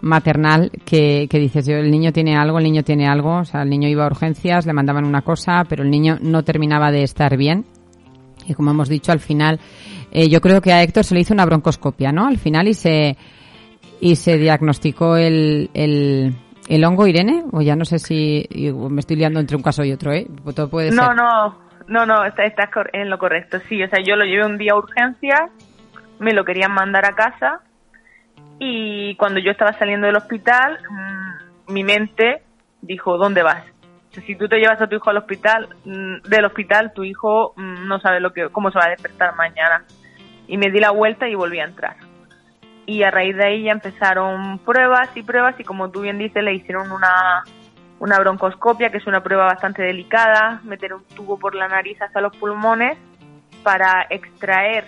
maternal que, que dices yo, el niño tiene algo, el niño tiene algo, o sea, el niño iba a urgencias, le mandaban una cosa, pero el niño no terminaba de estar bien Y como hemos dicho, al final, eh, yo creo que a Héctor se le hizo una broncoscopia, ¿no? Al final y se, y se diagnosticó el, el, el hongo, Irene, o ya no sé si me estoy liando entre un caso y otro, ¿eh? Todo puede No, ser. no, no, no, está- estás cor- en lo correcto. Sí, o sea, yo lo llevé un día a urgencias, me lo querían mandar a casa y cuando yo estaba saliendo del hospital, mm, mi mente dijo, ¿dónde vas? O sea, si tú te llevas a tu hijo al hospital, mm, del hospital, tu hijo mm, no sabe lo que, cómo se va a despertar mañana. Y me di la vuelta y volví a entrar. Y a raíz de ahí ya empezaron pruebas y pruebas y como tú bien dices, le hicieron una, una broncoscopia, que es una prueba bastante delicada, meter un tubo por la nariz hasta los pulmones para extraer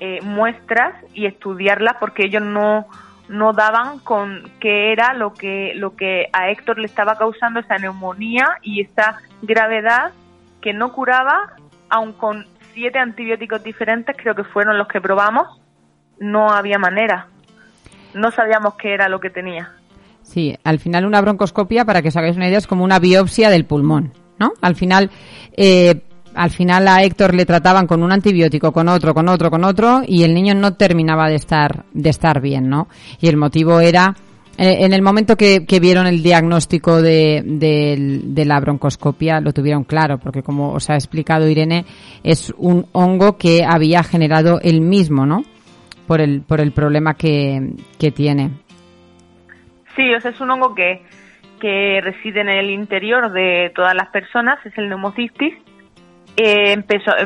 eh, muestras y estudiarlas porque ellos no no daban con qué era lo que lo que a Héctor le estaba causando esa neumonía y esa gravedad que no curaba aun con siete antibióticos diferentes creo que fueron los que probamos no había manera no sabíamos qué era lo que tenía Sí, al final una broncoscopia, para que os hagáis una idea, es como una biopsia del pulmón, ¿no? Al final, eh, al final a Héctor le trataban con un antibiótico, con otro, con otro, con otro, y el niño no terminaba de estar, de estar bien, ¿no? Y el motivo era, eh, en el momento que, que vieron el diagnóstico de, de- de la broncoscopia, lo tuvieron claro, porque como os ha explicado Irene, es un hongo que había generado él mismo, ¿no? Por el, por el problema que, que tiene. Sí, o sea, es un hongo que, que reside en el interior de todas las personas, es el neumocistis. Eh, en,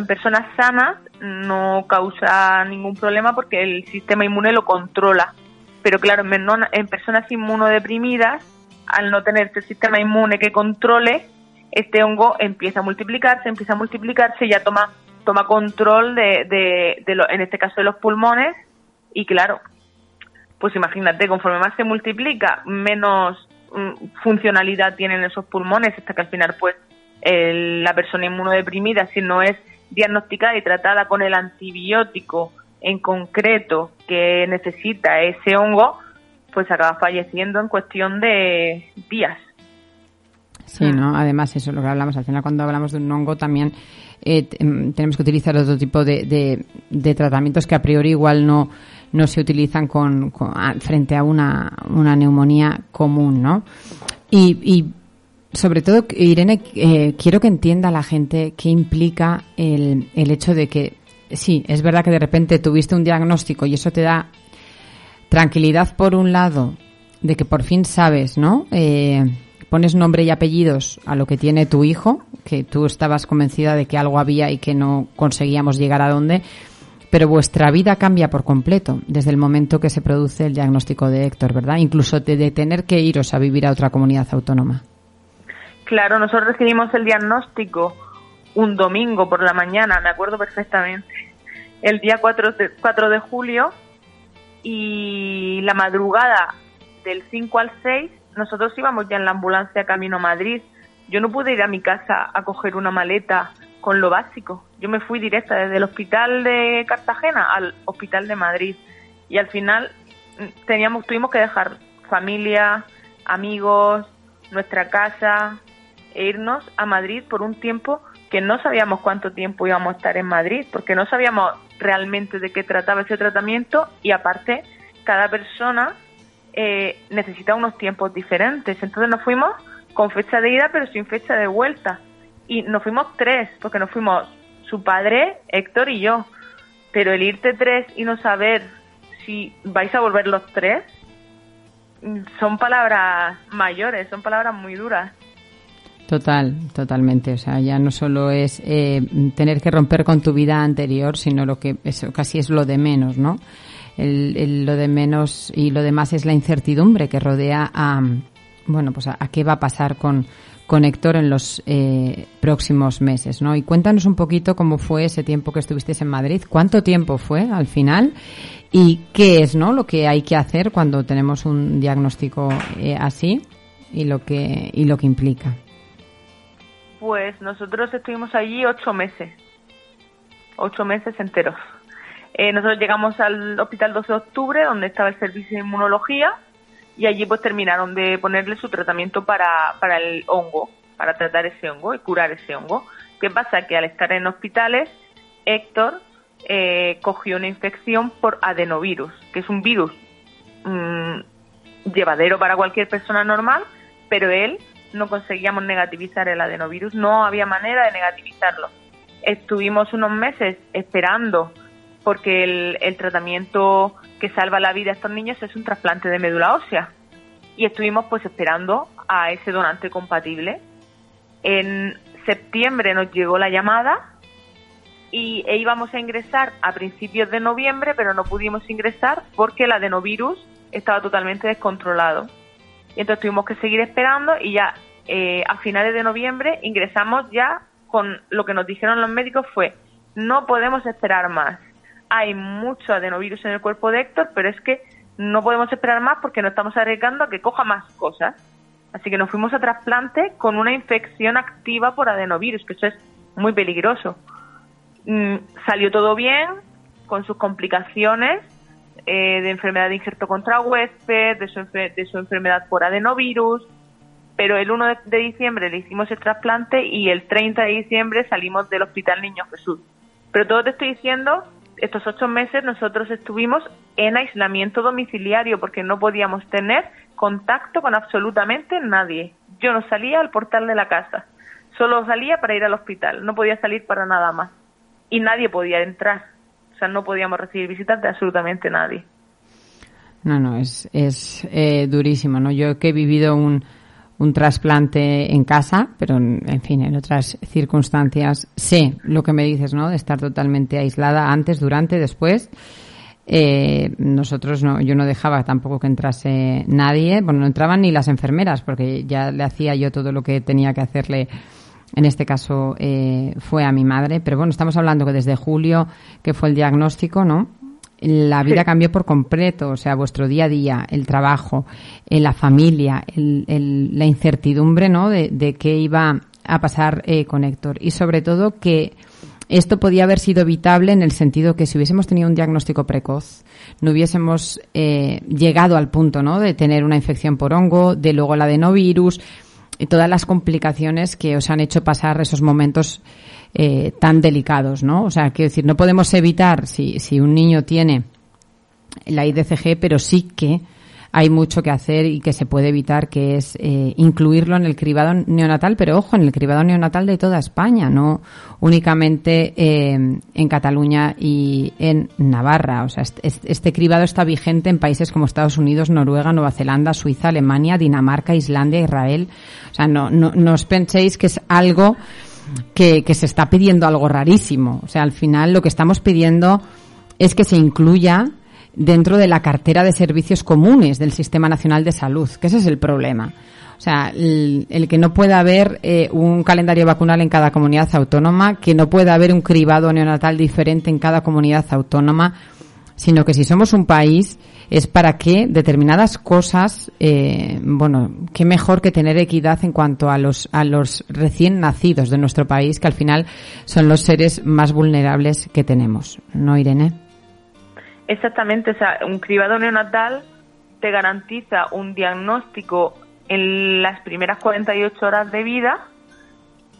personas sanas no causa ningún problema porque el sistema inmune lo controla. Pero claro, en, en personas inmunodeprimidas, al no tener ese sistema inmune que controle, este hongo empieza a multiplicarse, empieza a multiplicarse y ya toma, toma control de, de, de lo- en este caso de los pulmones y claro, pues imagínate, conforme más se multiplica, menos mm, funcionalidad tienen esos pulmones, hasta que al final, pues, el- la persona inmunodeprimida, si no es diagnosticada y tratada con el antibiótico en concreto que necesita ese hongo, pues acaba falleciendo en cuestión de días. Sí, ¿no? Además, eso es lo que hablamos. Al final, cuando hablamos de un hongo, también eh, em, tenemos que utilizar otro tipo de- de tratamientos que a priori igual no, no se utilizan con, con- frente a una, una neumonía común, ¿no? Y, y sobre todo, Irene, eh, quiero que entienda la gente qué implica el, el hecho de que, sí, es verdad que de repente tuviste un diagnóstico y eso te da tranquilidad por un lado de que por fin sabes, ¿no? Eh, pones nombre y apellidos a lo que tiene tu hijo, que tú estabas convencida de que algo había y que no conseguíamos llegar a dónde, pero vuestra vida cambia por completo desde el momento que se produce el diagnóstico de Héctor, ¿verdad? Incluso de, de tener que iros a vivir a otra comunidad autónoma. Claro, nosotros recibimos el diagnóstico un domingo por la mañana, me acuerdo perfectamente, el día 4 de, 4 de julio y la madrugada del 5 al 6 nosotros íbamos ya en la ambulancia camino a Madrid. Yo no pude ir a mi casa a coger una maleta con lo básico. Yo me fui directa desde el hospital de Cartagena al hospital de Madrid y al final mm, teníamos tuvimos que dejar familia, amigos, nuestra casa e irnos a Madrid por un tiempo que no sabíamos cuánto tiempo íbamos a estar en Madrid, porque no sabíamos realmente de qué trataba ese tratamiento y aparte cada persona eh, necesita unos tiempos diferentes. Entonces nos fuimos con fecha de ida pero sin fecha de vuelta. Y nos fuimos tres, porque nos fuimos su padre, Héctor y yo. Pero el irte tres y no saber si vais a volver los tres, son palabras mayores, son palabras muy duras. Total, totalmente. O sea, ya no solo es eh, tener que romper con tu vida anterior, sino lo que eso casi es lo de menos, ¿no? El, el- lo de menos y lo demás es la incertidumbre que rodea a, bueno, pues a, qué va a pasar con, con Héctor en los eh, próximos meses, ¿no? Y cuéntanos un poquito cómo fue ese tiempo que estuvisteis en Madrid, cuánto tiempo fue al final y qué es, ¿no? Lo que hay que hacer cuando tenemos un diagnóstico eh, así y lo que y lo que implica. Pues nosotros estuvimos allí ocho meses, ocho meses enteros. Eh, nosotros llegamos al hospital 12 de octubre, donde estaba el servicio de inmunología, y allí pues terminaron de ponerle su tratamiento para, para el hongo, para tratar ese hongo y curar ese hongo. ¿Qué pasa? Que al estar en hospitales, Héctor eh, cogió una infección por adenovirus, que es un virus mm, llevadero para cualquier persona normal, pero él no conseguíamos negativizar el adenovirus, no había manera de negativizarlo. Estuvimos unos meses esperando porque el, el tratamiento que salva la vida a estos niños es un trasplante de médula ósea y estuvimos pues esperando a ese donante compatible. En septiembre nos llegó la llamada y e íbamos a ingresar a principios de noviembre, pero no pudimos ingresar porque el adenovirus estaba totalmente descontrolado. Y entonces tuvimos que seguir esperando y ya eh, a finales de noviembre ingresamos ya con lo que nos dijeron los médicos fue no podemos esperar más. Hay mucho adenovirus en el cuerpo de Héctor, pero es que no podemos esperar más porque nos estamos arriesgando a que coja más cosas. Así que nos fuimos a trasplante con una infección activa por adenovirus, que eso es muy peligroso. Mm, salió todo bien, con sus complicaciones eh, de enfermedad de injerto contra huésped, de su, de su enfermedad por adenovirus, pero el 1 de, de diciembre le hicimos el trasplante y el 30 de diciembre salimos del Hospital Niño Jesús. Pero todo te estoy diciendo, estos ocho meses nosotros estuvimos en aislamiento domiciliario porque no podíamos tener contacto con absolutamente nadie. Yo no salía al portal de la casa, solo salía para ir al hospital, no podía salir para nada más. Y nadie podía entrar, o sea, no podíamos recibir visitas de absolutamente nadie. No, no, es, es eh, durísimo, ¿no? Yo que he vivido un, un trasplante en casa, pero en, fin, en otras circunstancias, sé lo que me dices, ¿no? De estar totalmente aislada antes, durante, después. Eh, nosotros no, yo no dejaba tampoco que entrase nadie, bueno, no entraban ni las enfermeras, porque ya le hacía yo todo lo que tenía que hacerle. En este caso eh, fue a mi madre, pero bueno, estamos hablando que desde julio, que fue el diagnóstico, ¿no? La vida Sí. cambió por completo, o sea, vuestro día a día, el trabajo, eh, la familia, el- el- la incertidumbre, ¿no? De, de qué iba a pasar eh, con Héctor. Y sobre todo que esto podía haber sido evitable en el sentido que si hubiésemos tenido un diagnóstico precoz, no hubiésemos eh, llegado al punto, ¿no? De tener una infección por hongo, de luego el adenovirus, y todas las complicaciones que os han hecho pasar esos momentos eh, tan delicados, ¿no? O sea, quiero decir, no podemos evitar si, si un niño tiene la IDCG, pero sí que hay mucho que hacer y que se puede evitar, que es eh, incluirlo en el cribado neonatal, pero ojo, en el cribado neonatal de toda España, no únicamente eh, en Cataluña y en Navarra. O sea, este, este cribado está vigente en países como Estados Unidos, Noruega, Nueva Zelanda, Suiza, Alemania, Dinamarca, Islandia, Israel. O sea, no, no, no os penséis que es algo que, que se está pidiendo algo rarísimo. O sea, al final lo que estamos pidiendo es que se incluya dentro de la cartera de servicios comunes del Sistema Nacional de Salud, que ese es el problema. O sea, el, el que no pueda haber eh, un calendario vacunal en cada comunidad autónoma, que no pueda haber un cribado neonatal diferente en cada comunidad autónoma, sino que si somos un país es para que determinadas cosas, eh, bueno, qué mejor que tener equidad en cuanto a los, a los recién nacidos de nuestro país, que al final son los seres más vulnerables que tenemos. ¿No, Irene? Exactamente, o sea, un cribado neonatal te garantiza un diagnóstico en las primeras 48 horas de vida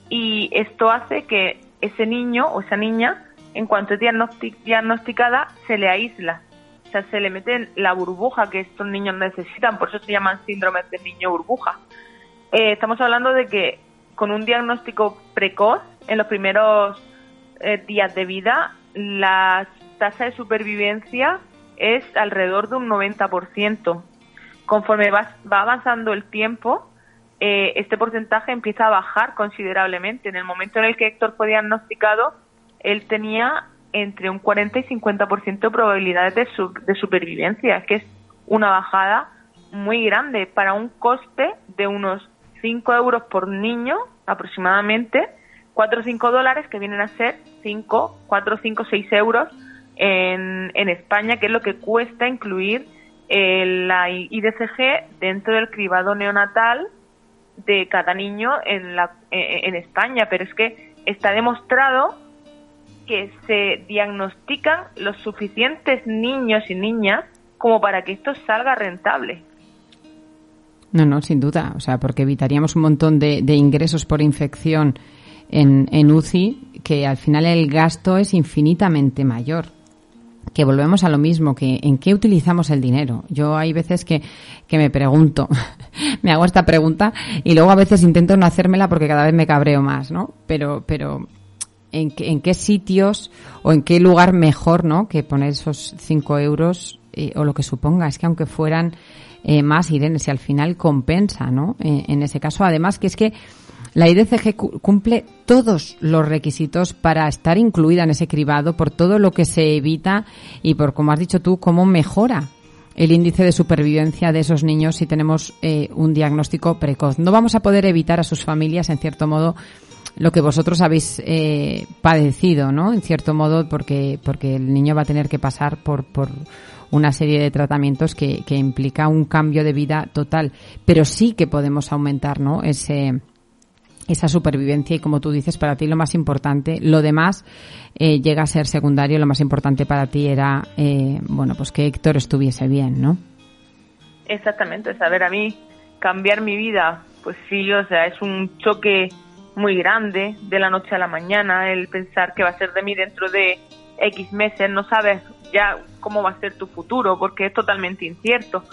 y esto hace que ese niño o esa niña, en cuanto es diagnosti- diagnosticada, se le aísla. O sea, se le mete la burbuja que estos niños necesitan, por eso se llaman síndromes de niño burbuja. Eh, estamos hablando de que con un diagnóstico precoz, en los primeros eh, días de vida, la tasa de supervivencia es alrededor de un 90%. Conforme va, va avanzando el tiempo, eh, este porcentaje empieza a bajar considerablemente. En el momento en el que Héctor fue diagnosticado, él tenía entre un 40 y 50% de probabilidades de, su- de supervivencia, que es una bajada muy grande para un coste de unos 5 euros por niño aproximadamente, 4 o 5 dólares que vienen a ser 5, 4, 5, 6 euros en, en España, que es lo que cuesta incluir eh, la IDCG dentro del cribado neonatal de cada niño en, la, eh, en España. Pero es que está demostrado que se diagnostican los suficientes niños y niñas como para que esto salga rentable. No, no, sin duda. O sea, porque evitaríamos un montón de, de ingresos por infección en, en UCI que al final el gasto es infinitamente mayor que volvemos a lo mismo, que en qué utilizamos el dinero. Yo hay veces que, que me pregunto, me hago esta pregunta y luego a veces intento no hacérmela porque cada vez me cabreo más, ¿no? Pero, pero en, en qué sitios o en qué lugar mejor, ¿no? Que poner esos cinco euros eh, o lo que suponga. Es que aunque fueran eh, más, Irene, si al final compensa, ¿no? Eh, en ese caso, además, que es que la IDCG cu- cumple todos los requisitos para estar incluida en ese cribado por todo lo que se evita y por, como has dicho tú, cómo mejora el índice de supervivencia de esos niños si tenemos eh, un diagnóstico precoz. No vamos a poder evitar a sus familias, en cierto modo, lo que vosotros habéis eh, padecido, ¿no? En cierto modo, porque, porque el niño va a tener que pasar por, por una serie de tratamientos que, que implica un cambio de vida total. Pero sí que podemos aumentar, ¿no? Ese, esa supervivencia y como tú dices, para ti lo más importante, lo demás eh, llega a ser secundario, lo más importante para ti era, eh, bueno, pues que Héctor estuviese bien, ¿no? Exactamente, saber a mí cambiar mi vida, pues sí, o sea, es un choque muy grande de la noche a la mañana, el pensar que va a ser de mí dentro de X meses, no sabes ya cómo va a ser tu futuro, porque es totalmente incierto.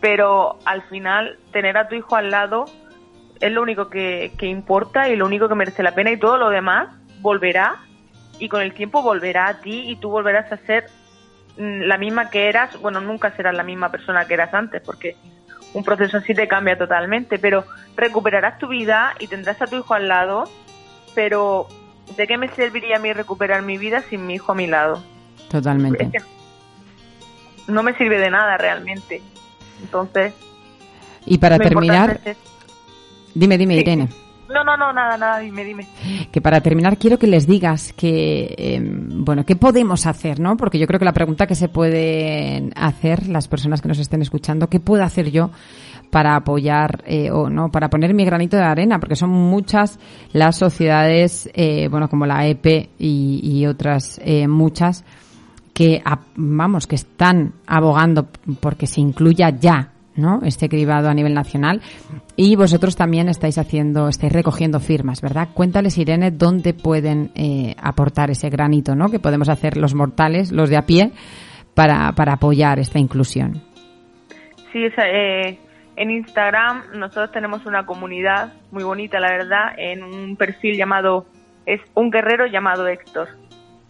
Pero al final, tener a tu hijo al lado es lo único que, que importa y lo único que merece la pena y todo lo demás volverá y con el tiempo volverá a ti y tú volverás a ser mm, la misma que eras, bueno, nunca serás la misma persona que eras antes, porque un proceso así te cambia totalmente, pero recuperarás tu vida y tendrás a tu hijo al lado, pero ¿de qué me serviría a mí recuperar mi vida sin mi hijo a mi lado? Totalmente. Es que no me sirve de nada realmente. Entonces, Y para terminar, es- dime, dime, Sí. Irene, No, no, no, nada, nada, dime, dime. que para terminar quiero que les digas que, eh, bueno, ¿qué podemos hacer, no? Porque yo creo que la pregunta que se pueden hacer las personas que nos estén escuchando, ¿qué puedo hacer yo para apoyar eh, o no, para poner mi granito de arena? Porque son muchas las sociedades, eh, bueno, como la EP y, y otras eh, muchas, que, vamos, que están abogando porque se incluya ya, ¿no? Este cribado a nivel nacional. Y vosotros también estáis haciendo, estáis recogiendo firmas, ¿verdad? Cuéntales, Irene, dónde pueden eh, aportar ese granito, ¿no? Que podemos hacer los mortales, los de a pie, para, para apoyar esta inclusión. Sí, eh, en Instagram nosotros tenemos una comunidad muy bonita, la verdad, en un perfil llamado, es un guerrero llamado Héctor.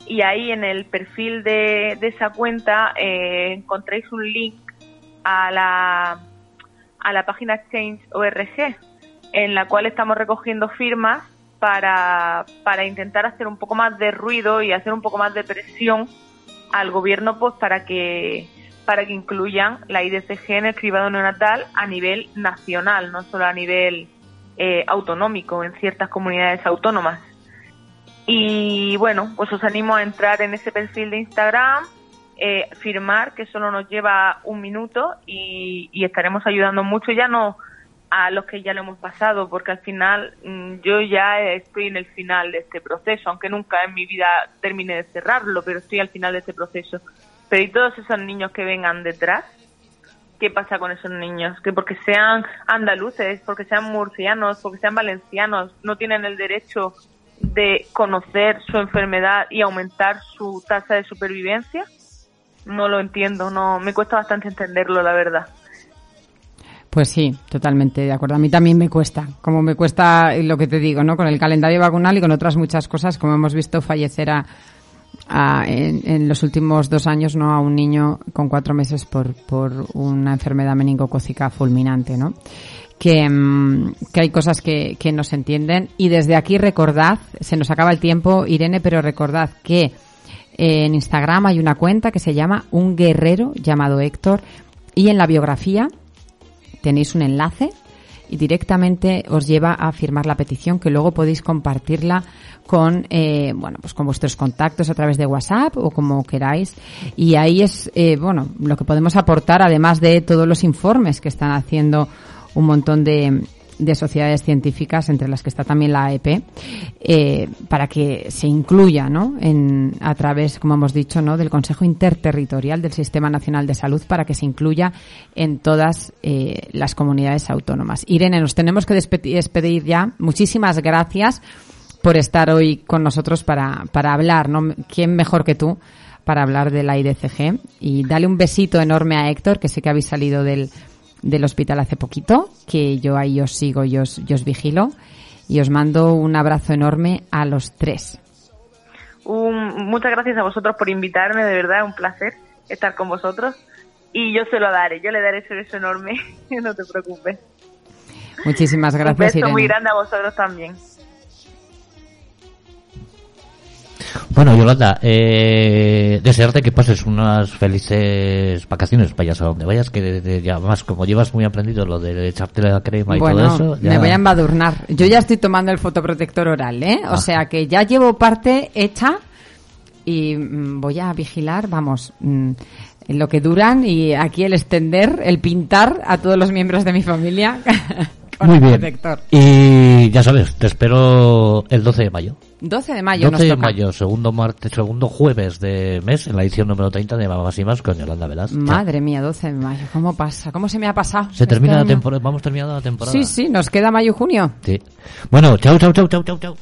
Y ahí en el perfil de, de esa cuenta eh, encontráis un link a la, a la página Change.org, en la cual estamos recogiendo firmas para, para intentar hacer un poco más de ruido y hacer un poco más de presión al gobierno pues para que para que incluyan la IDCG en el cribado neonatal a nivel nacional, no solo a nivel eh, autonómico en ciertas comunidades autónomas. Y bueno, pues os animo a entrar en ese perfil de Instagram, eh, firmar, que solo nos lleva un minuto y, y estaremos ayudando mucho, ya no a los que ya lo hemos pasado, porque al final mm, yo ya estoy en el final de este proceso, aunque nunca en mi vida termine de cerrarlo, pero estoy al final de este proceso. Pero ¿y todos esos niños que vengan detrás? ¿Qué pasa con esos niños? Que porque sean andaluces, porque sean murcianos, porque sean valencianos, no tienen el derecho de conocer su enfermedad y aumentar su tasa de supervivencia? No lo entiendo, no me cuesta bastante entenderlo, la verdad. Pues sí, totalmente de acuerdo. A mí también me cuesta, como me cuesta lo que te digo, ¿no? Con el calendario vacunal y con otras muchas cosas, como hemos visto fallecer a, en, en los últimos dos años, ¿no? A un niño con cuatro meses por, por una enfermedad meningocócica fulminante, ¿no? Que, mm, que hay cosas que, que no se entienden. Y desde aquí recordad, se nos acaba el tiempo, Irene, pero recordad que en Instagram hay una cuenta que se llama Un Guerrero llamado Héctor. Y en la biografía tenéis un enlace y directamente os lleva a firmar la petición que luego podéis compartirla con eh, bueno pues con vuestros contactos a través de WhatsApp o como queráis. Y ahí es eh, bueno lo que podemos aportar además de todos los informes que están haciendo un montón de de sociedades científicas, entre las que está también la AEP, eh, para que se incluya, ¿no? En, a través, como hemos dicho, ¿no? Del Consejo Interterritorial del Sistema Nacional de Salud, para que se incluya en todas eh, las comunidades autónomas. Irene, nos tenemos que despe- despedir ya. Muchísimas gracias por estar hoy con nosotros para, para hablar, ¿no? ¿Quién mejor que tú para hablar de la IDCG? Y dale un besito enorme a Héctor, que sé que habéis salido del, del hospital hace poquito, que yo ahí os sigo y os, y os vigilo. Y os mando un abrazo enorme a los tres. Un- muchas gracias a vosotros por invitarme, de verdad, un placer estar con vosotros. Y yo se lo daré, yo le daré ese beso enorme, no te preocupes. Muchísimas un gracias, beso muy grande a vosotros también. Bueno, Yolanda, eh, desearte que pases unas felices vacaciones, vayas a donde vayas, que de- de- ya más como llevas muy aprendido lo de echarte la crema y Bueno, todo eso. ya- me voy a embadurnar. Yo ya estoy tomando el fotoprotector oral, ¿eh? O Ah. sea que ya llevo parte hecha y mm, voy a vigilar, vamos, mm, en lo que duran y aquí el extender, el pintar a todos los miembros de mi familia con Muy el bien. protector. Y ya sabes, te espero el 12 de mayo. 12 de mayo 12 nos de toca. mayo, segundo martes, segundo jueves de mes, en la edición número 30 de Mamás y Más con Yolanda Velas. Madre mía, 12 de mayo. ¿Cómo pasa? ¿Cómo se me ha pasado? Se termina Este la temporada, vamos terminando la temporada. Sí, sí, nos queda mayo-junio. Sí. Bueno, chao, chao, chao, chao, chao, chao.